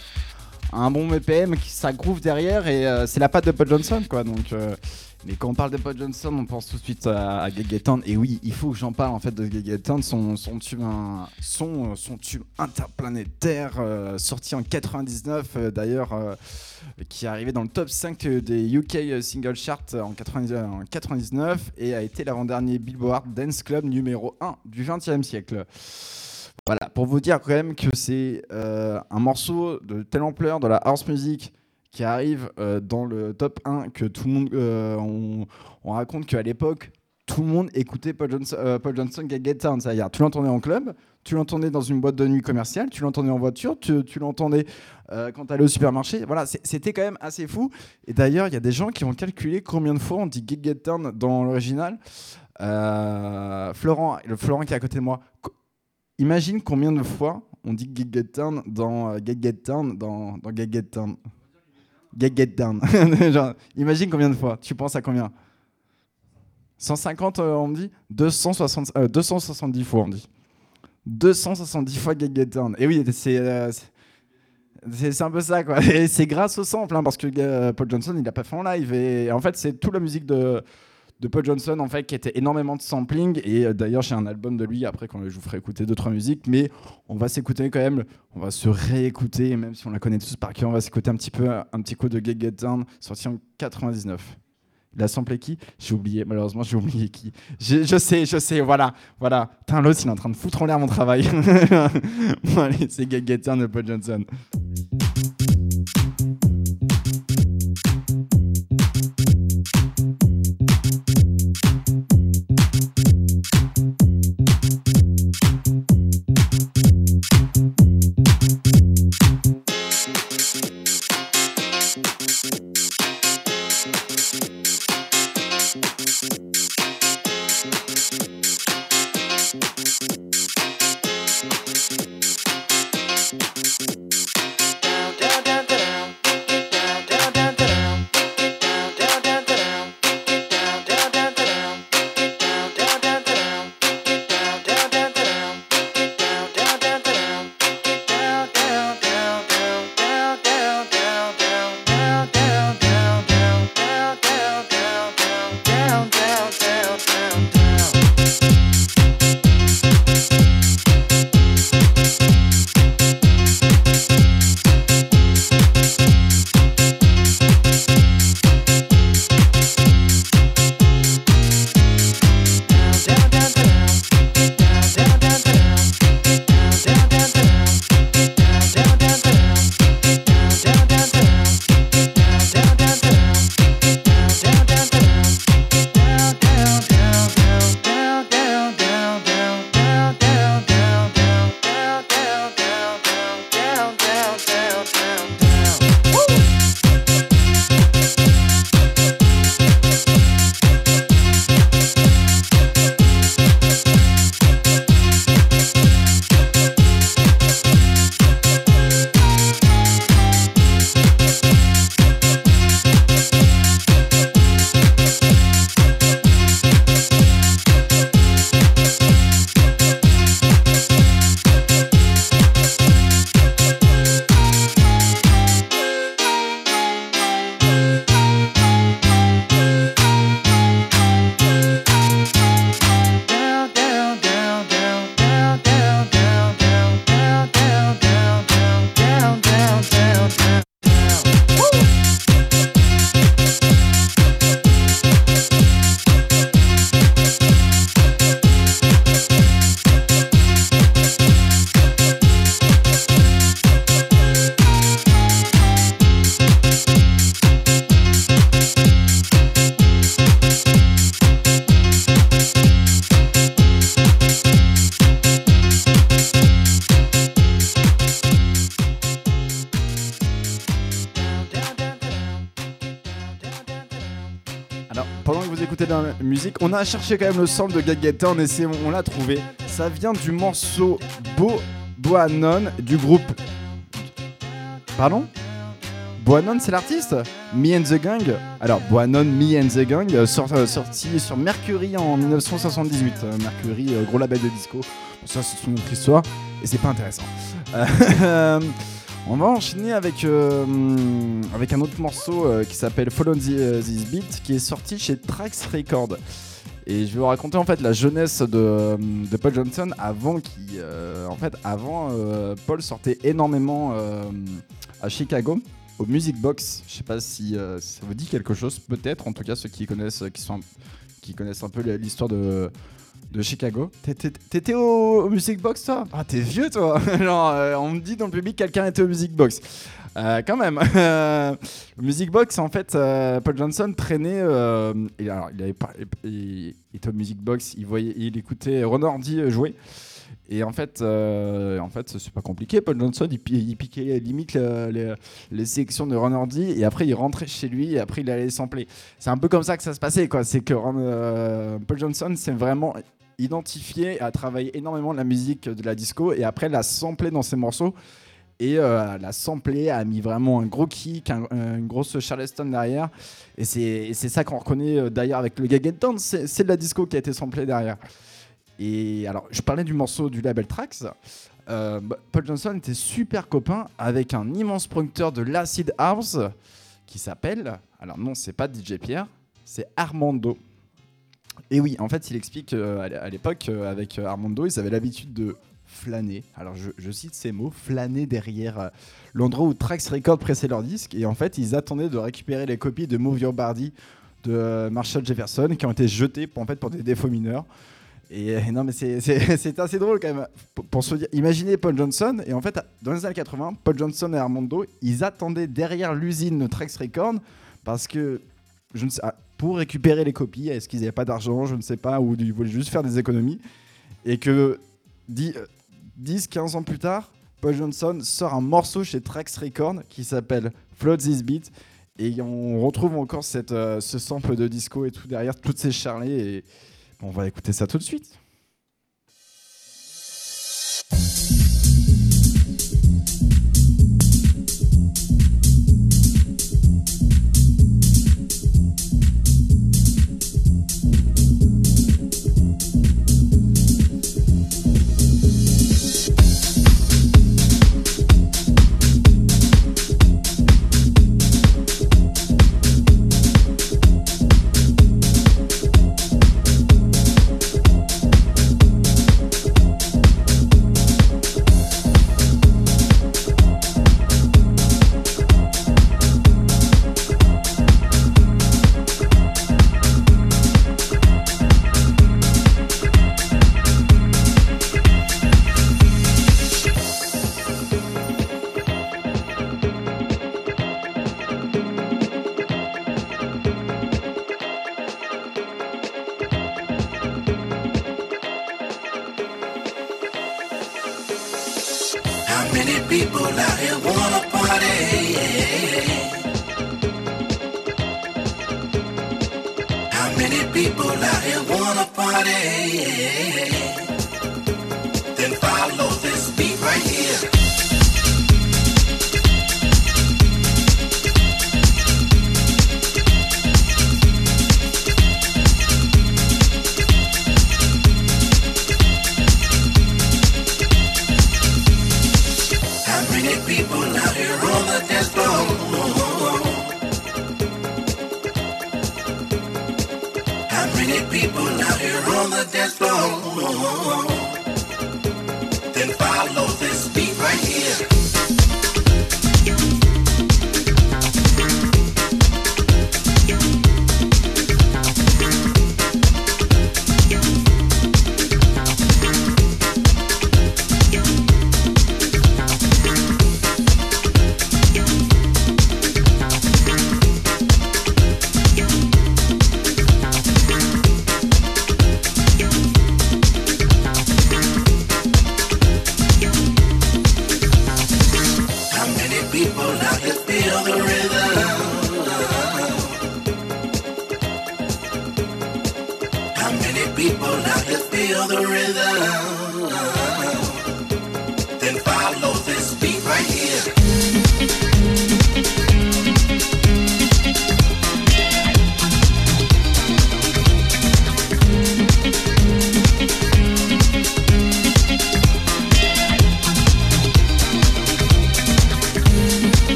S1: un bon BPM qui ça groove derrière et euh, c'est la patte de Paul Johnson quoi. Donc, mais quand on parle de Paul Johnson, on pense tout de suite à, à. Et oui, il faut que j'en parle en fait de Geggeton, son, tube, euh, son tube interplanétaire euh, sorti en 99 euh, d'ailleurs. euh, qui est arrivé dans le top 5 des UK Single Chart en 90 en 99 et a été l'avant-dernier Billboard Dance Club numéro 1 du 20e siècle. Voilà, pour vous dire quand même que c'est un morceau de telle ampleur de la house music qui arrive euh, dans le top 1 que tout le monde, euh, on, on raconte qu'à l'époque, tout le monde écoutait Paul Johnson, euh, Paul Johnson Get Down. C'est-à-dire, tu l'entendais en club, tu l'entendais dans une boîte de nuit commerciale, tu l'entendais en voiture, tu, l'entendais euh, quand tu allais au supermarché. Voilà, c'était quand même assez fou. Et d'ailleurs, il y a des gens qui ont calculé combien de fois on dit Get Get dans l'original. Florent, le Florent qui est à côté de moi, imagine combien de fois on dit Get Get dans Get Get dans, dans. Get Get Down. Imagine combien de fois. Tu penses à combien? 150 euh, on me dit 260, euh, 270 fois on dit. 270 fois Get Get Down. Et oui, c'est euh, c'est- c'est un peu ça quoi. Et c'est grâce au sample hein, parce que euh, Paul Johnson il a pas fait en live et en fait c'est toute la musique de de Paul Johnson en fait qui était énormément de sampling et euh, d'ailleurs j'ai un album de lui après quand je vous ferai écouter deux trois musiques mais on va s'écouter quand même on va se réécouter même si on la connaît tous par cœur on va s'écouter un petit peu un petit coup de Get Get Down sorti en 99 il a samplé qui? J'ai oublié, malheureusement, j'ai oublié qui. Je, sais, je sais, voilà, voilà. Putain, l'autre, il est en train de foutre en l'air mon travail. allez, c'est Get Get Down de Paul Johnson. A cherché quand même le sample de et c'est- on l'a trouvé. Ça vient du morceau Bo Boanon du groupe. Pardon Boanon, c'est l'artiste Me and the Gang. Alors, Boanon, Me and the Gang, euh, euh, sorti sur Mercury en 1978. Euh, Mercury, gros label de disco. Ça, c'est une autre histoire et c'est pas intéressant. On va enchaîner avec, avec un autre morceau qui s'appelle Follow This Beat qui est sorti chez Trax Records. Et je vais vous raconter en fait la jeunesse de, Paul Johnson avant qui, euh, en fait, avant euh, Paul sortait énormément euh, à Chicago au Music Box. Je sais pas si, ça vous dit quelque chose, peut-être. En tout cas, ceux qui connaissent, qui sont, qui connaissent un peu l'histoire de de Chicago. T'é- t'é- T'étais au, Music Box toi? Ah t'es vieux toi? Genre, on me dit dans le public quelqu'un était au Music Box. Euh, quand même. le Music Box en fait, euh, Paul Johnson traînait. euh, et alors il avait pas, il, était au Music Box, il voyait, il écoutait euh, jouer. Et en fait, euh, en fait, c'est pas compliqué. Paul Johnson, il, pi- il piquait limite le- les, sélections de Ron Hardy et après il rentrait chez lui et après il allait sampler. C'est un peu comme ça que ça se passait, quoi. C'est que euh, Paul Johnson, c'est vraiment identifié, a travaillé énormément la musique de la disco et après l'a samplé dans ses morceaux et euh, l'a samplé, a mis vraiment un gros kick, un- euh, une grosse charleston derrière et c'est ça qu'on reconnaît d'ailleurs avec le Gag Dance, c'est de la disco qui a été samplé derrière. Et alors, je parlais du morceau du label Trax. Euh, bah, Paul Johnson était super copain avec un immense producteur de l'acid house qui s'appelle, alors non, c'est pas DJ Pierre, c'est Armando. Et oui, en fait, il explique euh, à l'é- à l'époque, avec Armando, ils avaient l'habitude de flâner. Alors, je, cite ces mots flâner derrière euh, l'endroit où Trax Records pressait leur disque. Et en fait, ils attendaient de récupérer les copies de Move Your Body de euh, Marshall Jefferson qui ont été jetées pour, en fait, pour des défauts mineurs. Et euh, non, mais c'est- assez drôle quand même. Pour, se dire, imaginez Paul Johnson, et en fait, dans les années 80, Paul Johnson et Armando, ils attendaient derrière l'usine de Trax Records parce que, je ne sais, ah, pour récupérer les copies, est-ce qu'ils n'avaient pas d'argent, je ne sais pas, ou ils voulaient juste faire des économies, et que 10, 15 ans plus tard, Paul Johnson sort un morceau chez Trax Records qui s'appelle Float This Beat, et on retrouve encore euh, ce sample de disco et tout derrière, toutes ces charlées, et on va écouter ça tout de suite.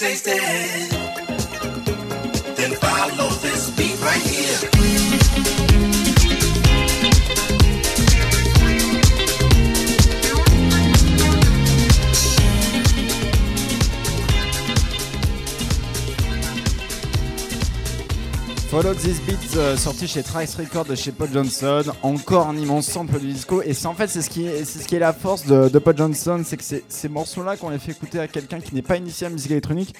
S4: Taste it? This Beat
S1: euh, sorti chez Trax Records de chez Paul Johnson, encore un immense sample du disco. Et c'est en fait c'est ce qui est, c'est ce qui est la force de, de Johnson, c'est que ces morceaux là qu'on les fait écouter à quelqu'un qui n'est pas initié à la musique électronique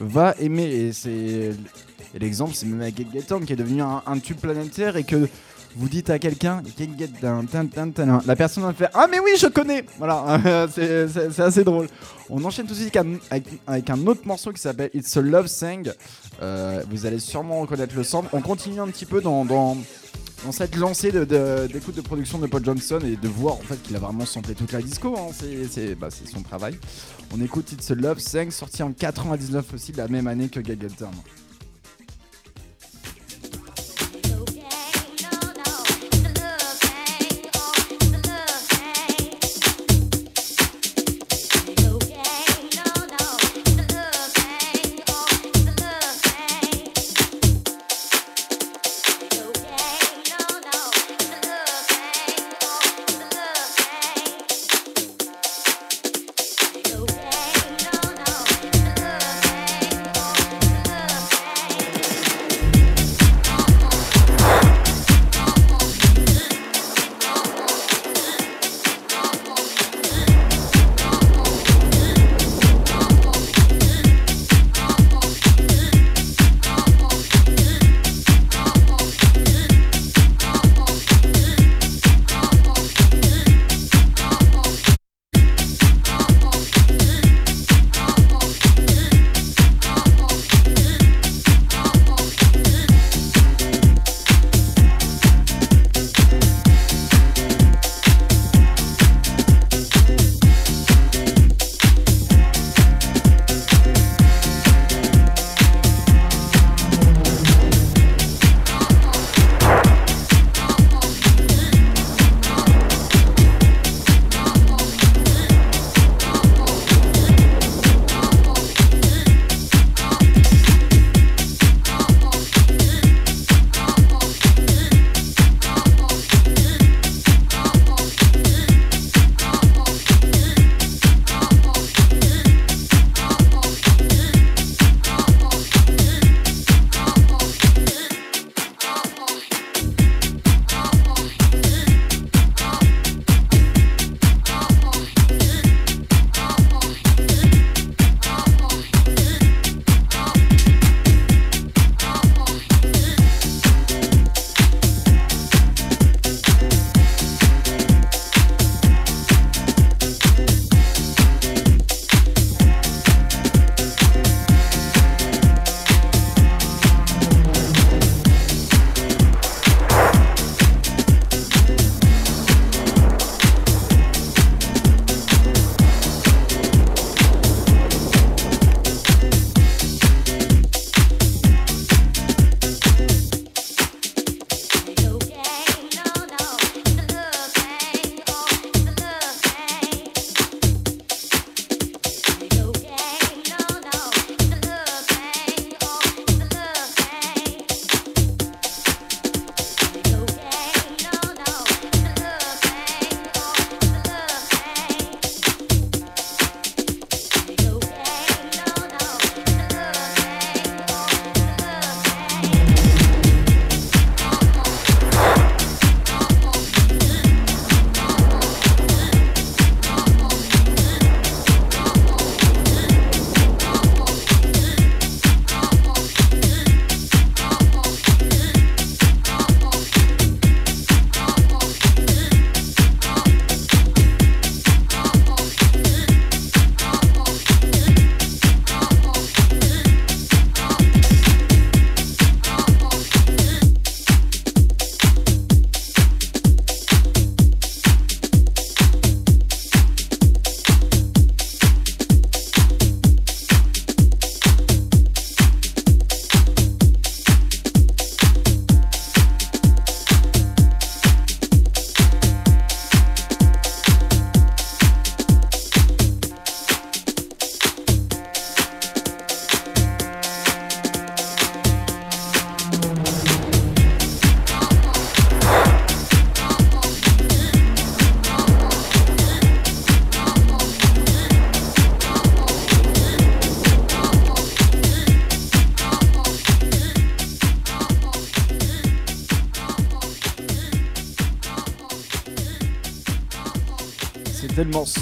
S1: va aimer. Et c'est l'exemple c'est même avec Get Get Down qui est devenu un, tube planétaire et que vous dites à quelqu'un Get Get la personne va faire ah mais oui je connais. Voilà. C'est- assez drôle. On enchaîne tout de suite avec un, autre morceau qui s'appelle It's a Love Thing euh, vous allez sûrement reconnaître le sample. On continue un petit peu dans, cette lancée d'écoute de, production de Paul Johnson et de voir en fait qu'il a vraiment samplé toute la disco. hein. Bah, c'est son travail. On écoute It's a Love 5 sorti en 99 aussi, la même année que Get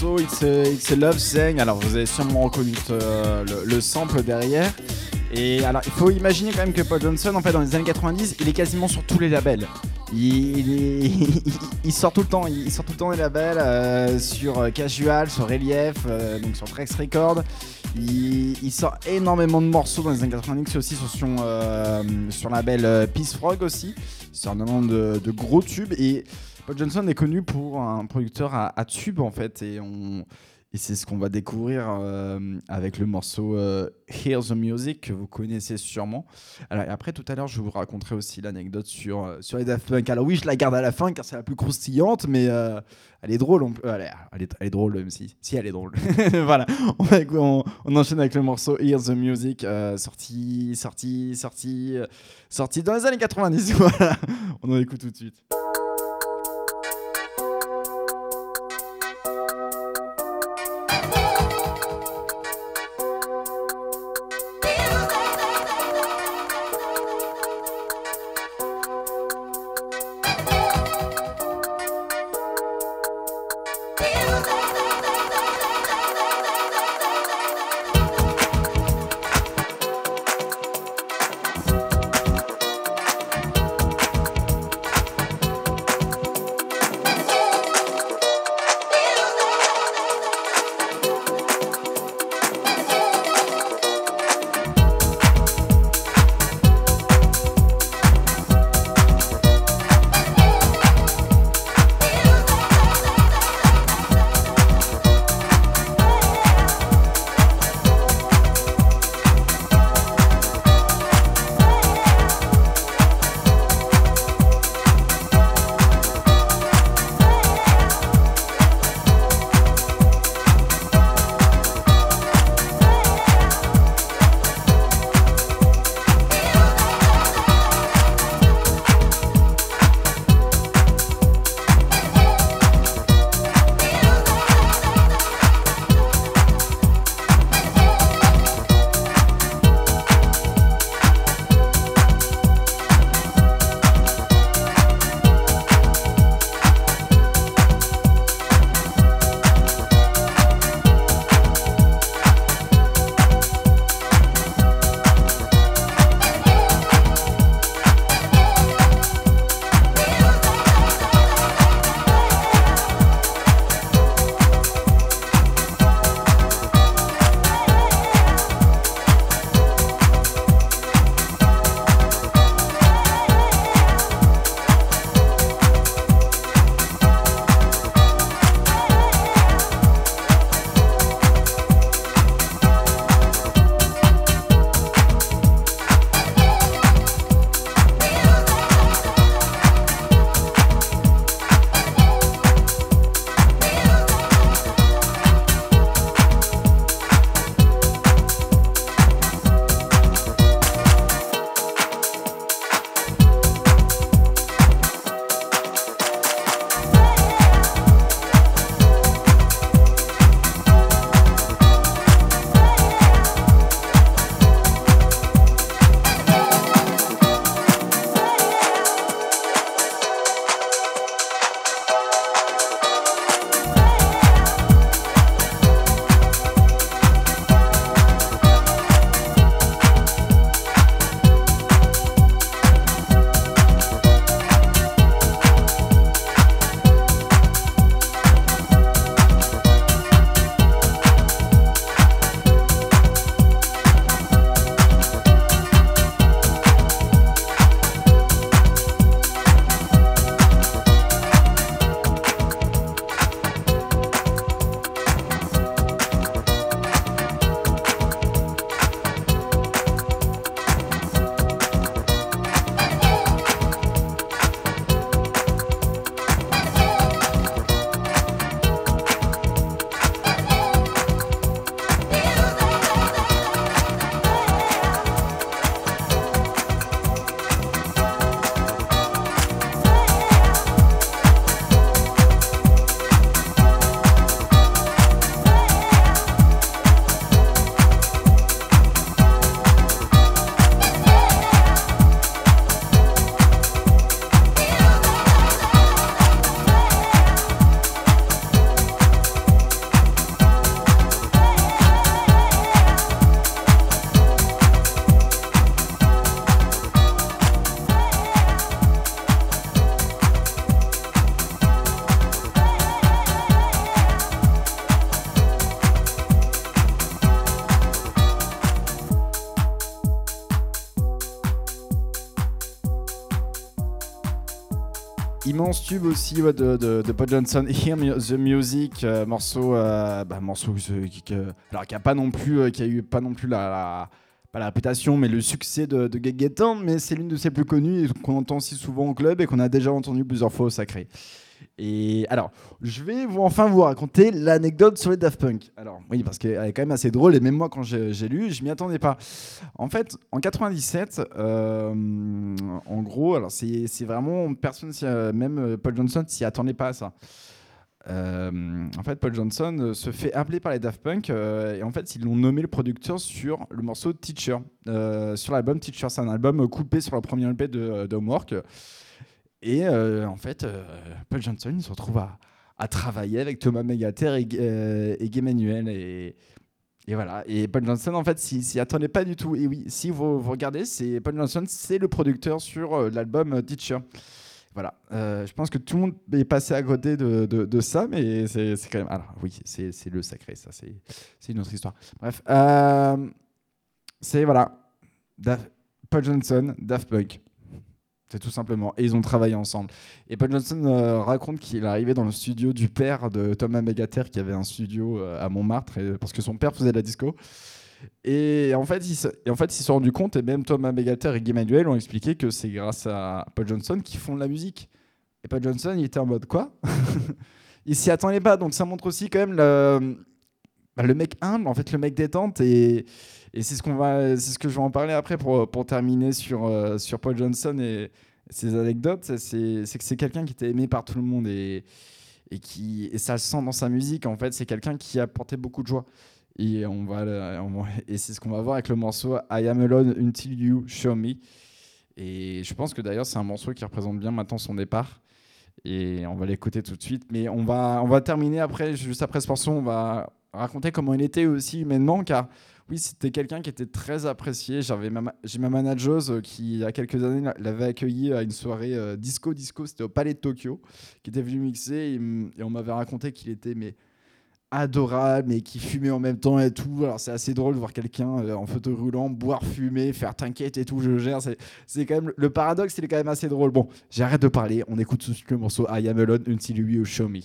S1: morceau It's a, It's a Love Thing. Alors vous avez sûrement reconnu euh, le, le sample derrière. Et alors il faut imaginer quand même que Paul Johnson, en fait, dans les années 90, il est quasiment sur tous les labels. Il, sort tout le temps, il sort tout le temps des labels euh, sur euh, Casual, sur Relief, donc sur Trax Record. Il, sort énormément de morceaux dans les années 90 aussi sur son sur label Peace Frog aussi. Il sort énormément de, de gros tubes et Paul Johnson est connu pour un producteur à, à tubes en fait et c'est ce qu'on va découvrir euh, avec le morceau euh, Hear the Music que vous connaissez sûrement. Après, tout à l'heure, je vous raconterai aussi l'anecdote sur, euh, sur les Daft Punk. Alors, oui, je la garde à la fin car c'est la plus croustillante, mais euh, elle est drôle. elle, est, drôle, même si, si elle est drôle. voilà, on, on, enchaîne avec le morceau Hear the Music, sorti, sorti, sorti, sorti dans les années 90. Voilà, on en écoute tout de suite. Immense tube aussi ouais, de, de, de Paul Johnson, Hear the Music, euh, morceau, euh, bah, morceau qui, que- alors qui a pas non plus, euh, qui a eu pas non plus la, la- pas la réputation, mais le succès de, de Get Get Down, mais c'est l'une de ses plus connues qu'on entend si souvent au club et qu'on a déjà entendu plusieurs fois au Sacré. Et alors, je vais vous enfin vous raconter l'anecdote sur les Daft Punk. Alors, oui, parce qu'elle est quand même assez drôle et même moi, quand j'ai lu, je m'y attendais pas. En fait, en 97, euh, en gros, alors c'est vraiment personne, même euh, Paul Johnson s'y attendait pas à ça. Euh, en fait, Paul Johnson se fait appeler par les Daft Punk et en fait, ils l'ont nommé le producteur sur le morceau Teacher, sur l'album Teacher. C'est un album coupé sur le premier LP de Homework. Et euh, en fait, euh, Paul Johnson, se retrouve à, travailler avec Thomas Megater et, euh, et Guy Manuel. Et, voilà. Et Paul Johnson, en fait, s'y attendait pas du tout. Et oui, si vous, regardez, c'est Paul Johnson, c'est le producteur sur euh, l'album Teacher. Voilà. Je pense que tout le monde est passé à côté de, ça, mais c'est quand même. Alors, oui, c'est le sacré, ça, c'est une autre histoire. Bref. c'est, voilà. Paul Johnson, Daft Punk. Tout simplement. Et ils ont travaillé ensemble. Et Paul Johnson euh, raconte qu'il est arrivé dans le studio du père de Thomas Megater, qui avait un studio euh, à Montmartre, et- parce que son père faisait de la disco. Et en fait, ils se, en fait, ils se sont rendus compte, et même Thomas Megater et Guy Manuel ont expliqué que c'est grâce à Paul Johnson qu'ils font de la musique. Et Paul Johnson, il était en mode quoi? Il s'y attendait pas. Donc ça montre aussi quand même le, bah, le mec humble, en fait, le mec détente. Et, et c'est ce qu'on va, c'est ce que je vais en parler après pour, pour terminer sur, euh, sur Paul Johnson et ses anecdotes. C'est que c'est quelqu'un qui était aimé par tout le monde et, et qui et ça se sent dans sa musique. En fait, c'est quelqu'un qui apportait beaucoup de joie. Et on va, on et c'est ce qu'on va voir avec le morceau I Am Alone Until You Show Me. Et je pense que d'ailleurs c'est un morceau qui représente bien maintenant son départ. Et on va l'écouter tout de suite. Mais on va, on va terminer après, juste après ce morceau, on va raconter comment il était aussi humainement, car oui, c'était quelqu'un qui était très apprécié. J'avais j'ai ma manageuse euh, qui, il y a quelques années, l'avait accueilli à une soirée euh, disco disco, c'était au Palais de Tokyo, qui était venu mixer et, on m'avait raconté qu'il était mais adorable, mais qui fumait en même temps et tout. Alors c'est assez drôle de voir quelqu'un euh, en fauteuil roulant boire, fumer, faire t'inquiète et tout, je gère. C'est, c'est quand même le paradoxe, il est quand même assez drôle. Bon, j'arrête de parler. On écoute tout de suite le morceau I Am Alone Until You Show Me.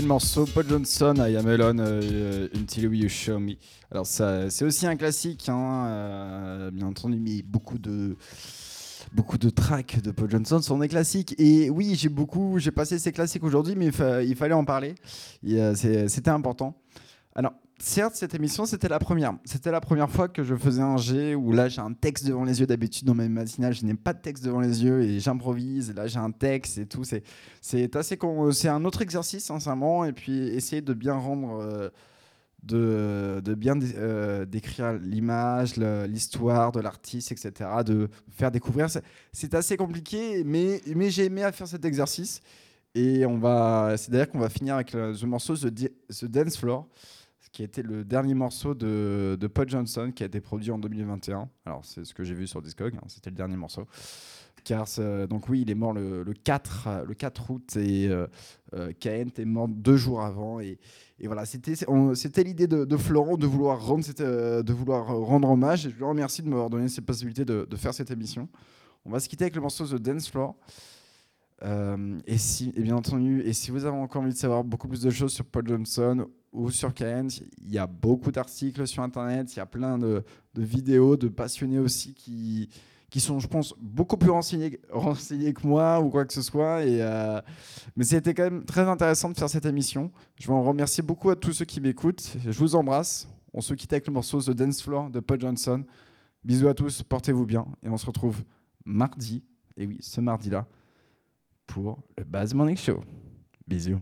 S1: Le morceau Paul Johnson, I Am Alone, euh, Until You Show Me. Alors ça, c'est aussi un classique, hein, euh, bien entendu, mais beaucoup de beaucoup de tracks de Paul Johnson sont des classiques. Et oui, j'ai beaucoup, j'ai passé ces classiques aujourd'hui, mais il, fa- il fallait en parler. C'était important. Alors, certes, cette émission, c'était la première. C'était la première fois que je faisais un G où là, j'ai un texte devant les yeux. D'habitude, dans mes matinales, je n'ai pas de texte devant les yeux et j'improvise. Là, j'ai un texte et tout. C'est, assez, con- c'est un autre exercice, sincèrement. Et puis, essayer de bien rendre, euh, de, bien euh, décrire l'image, le- l'histoire de l'artiste, etc. De faire découvrir. C'est, assez compliqué, mais, j'ai aimé faire cet exercice. Et on va, c'est d'ailleurs qu'on va finir avec le, ce morceau The, The Dance Floor qui été le dernier morceau de, de Paul Johnson qui a été produit en 2021. Alors, c'est ce que j'ai vu sur Discog, hein, c'était le dernier morceau. Car, c'est- donc oui, il est mort le, le 4, euh, le 4 août et euh, euh, Kent est mort deux jours avant. Et, voilà, c'était l'idée de, Florent de vouloir, rendre euh, de vouloir rendre hommage. Et je lui remercie de m'avoir donné cette possibilité de, faire cette émission. On va se quitter avec le morceau The Dance Floor. Euh, et, et bien entendu, et si vous avez encore envie de savoir beaucoup plus de choses sur Paul Johnson ou sur Kent, il y a beaucoup d'articles sur Internet, il y a plein de, vidéos de passionnés aussi qui, qui sont, je pense, beaucoup plus renseignés, que moi ou quoi que ce soit. Et, euh, mais c'était quand même très intéressant de faire cette émission. Je veux en remercier beaucoup à tous ceux qui m'écoutent. Je vous embrasse. On se quitte avec le morceau The Dance Floor de Paul Johnson. Bisous à tous, portez-vous bien et on se retrouve mardi, et oui, ce mardi-là, pour le Baz Morning Show. Bisous.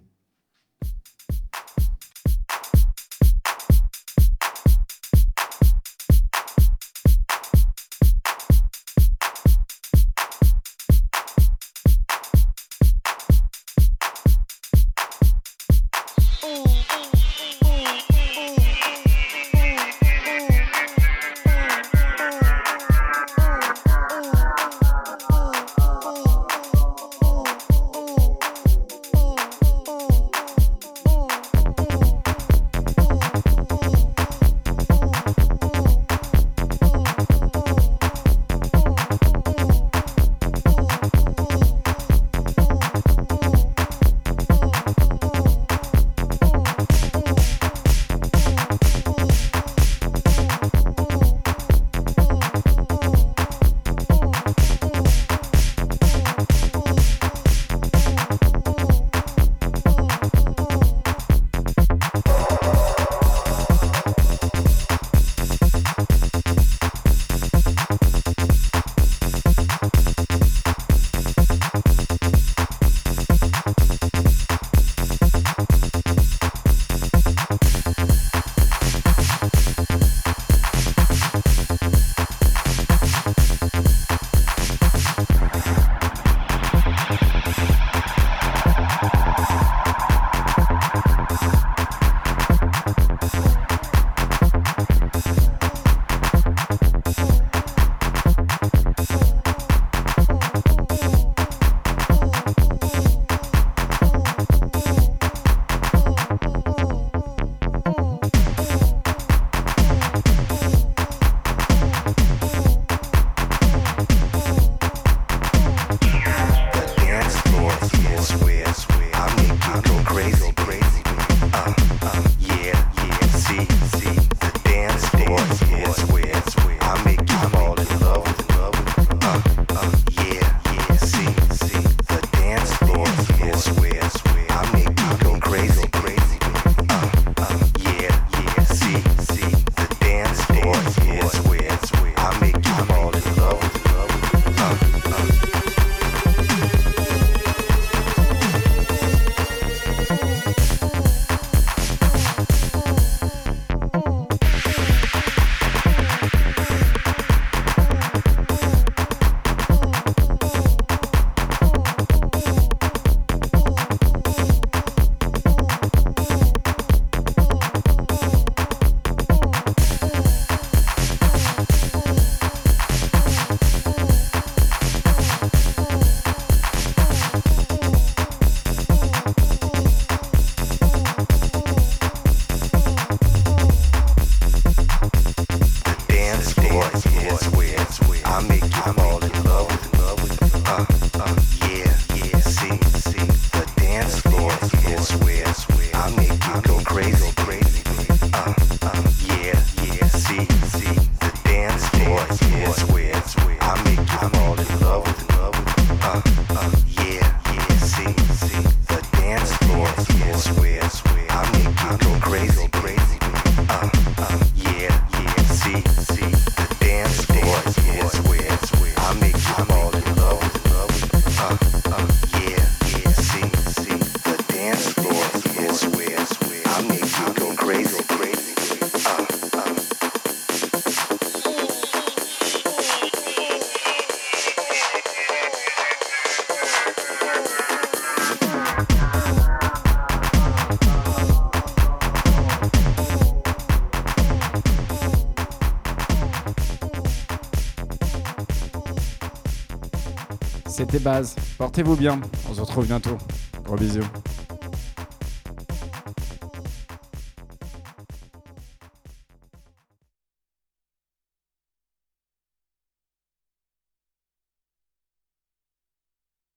S1: C'était Baz. Portez-vous bien. On se retrouve bientôt. Gros bisous.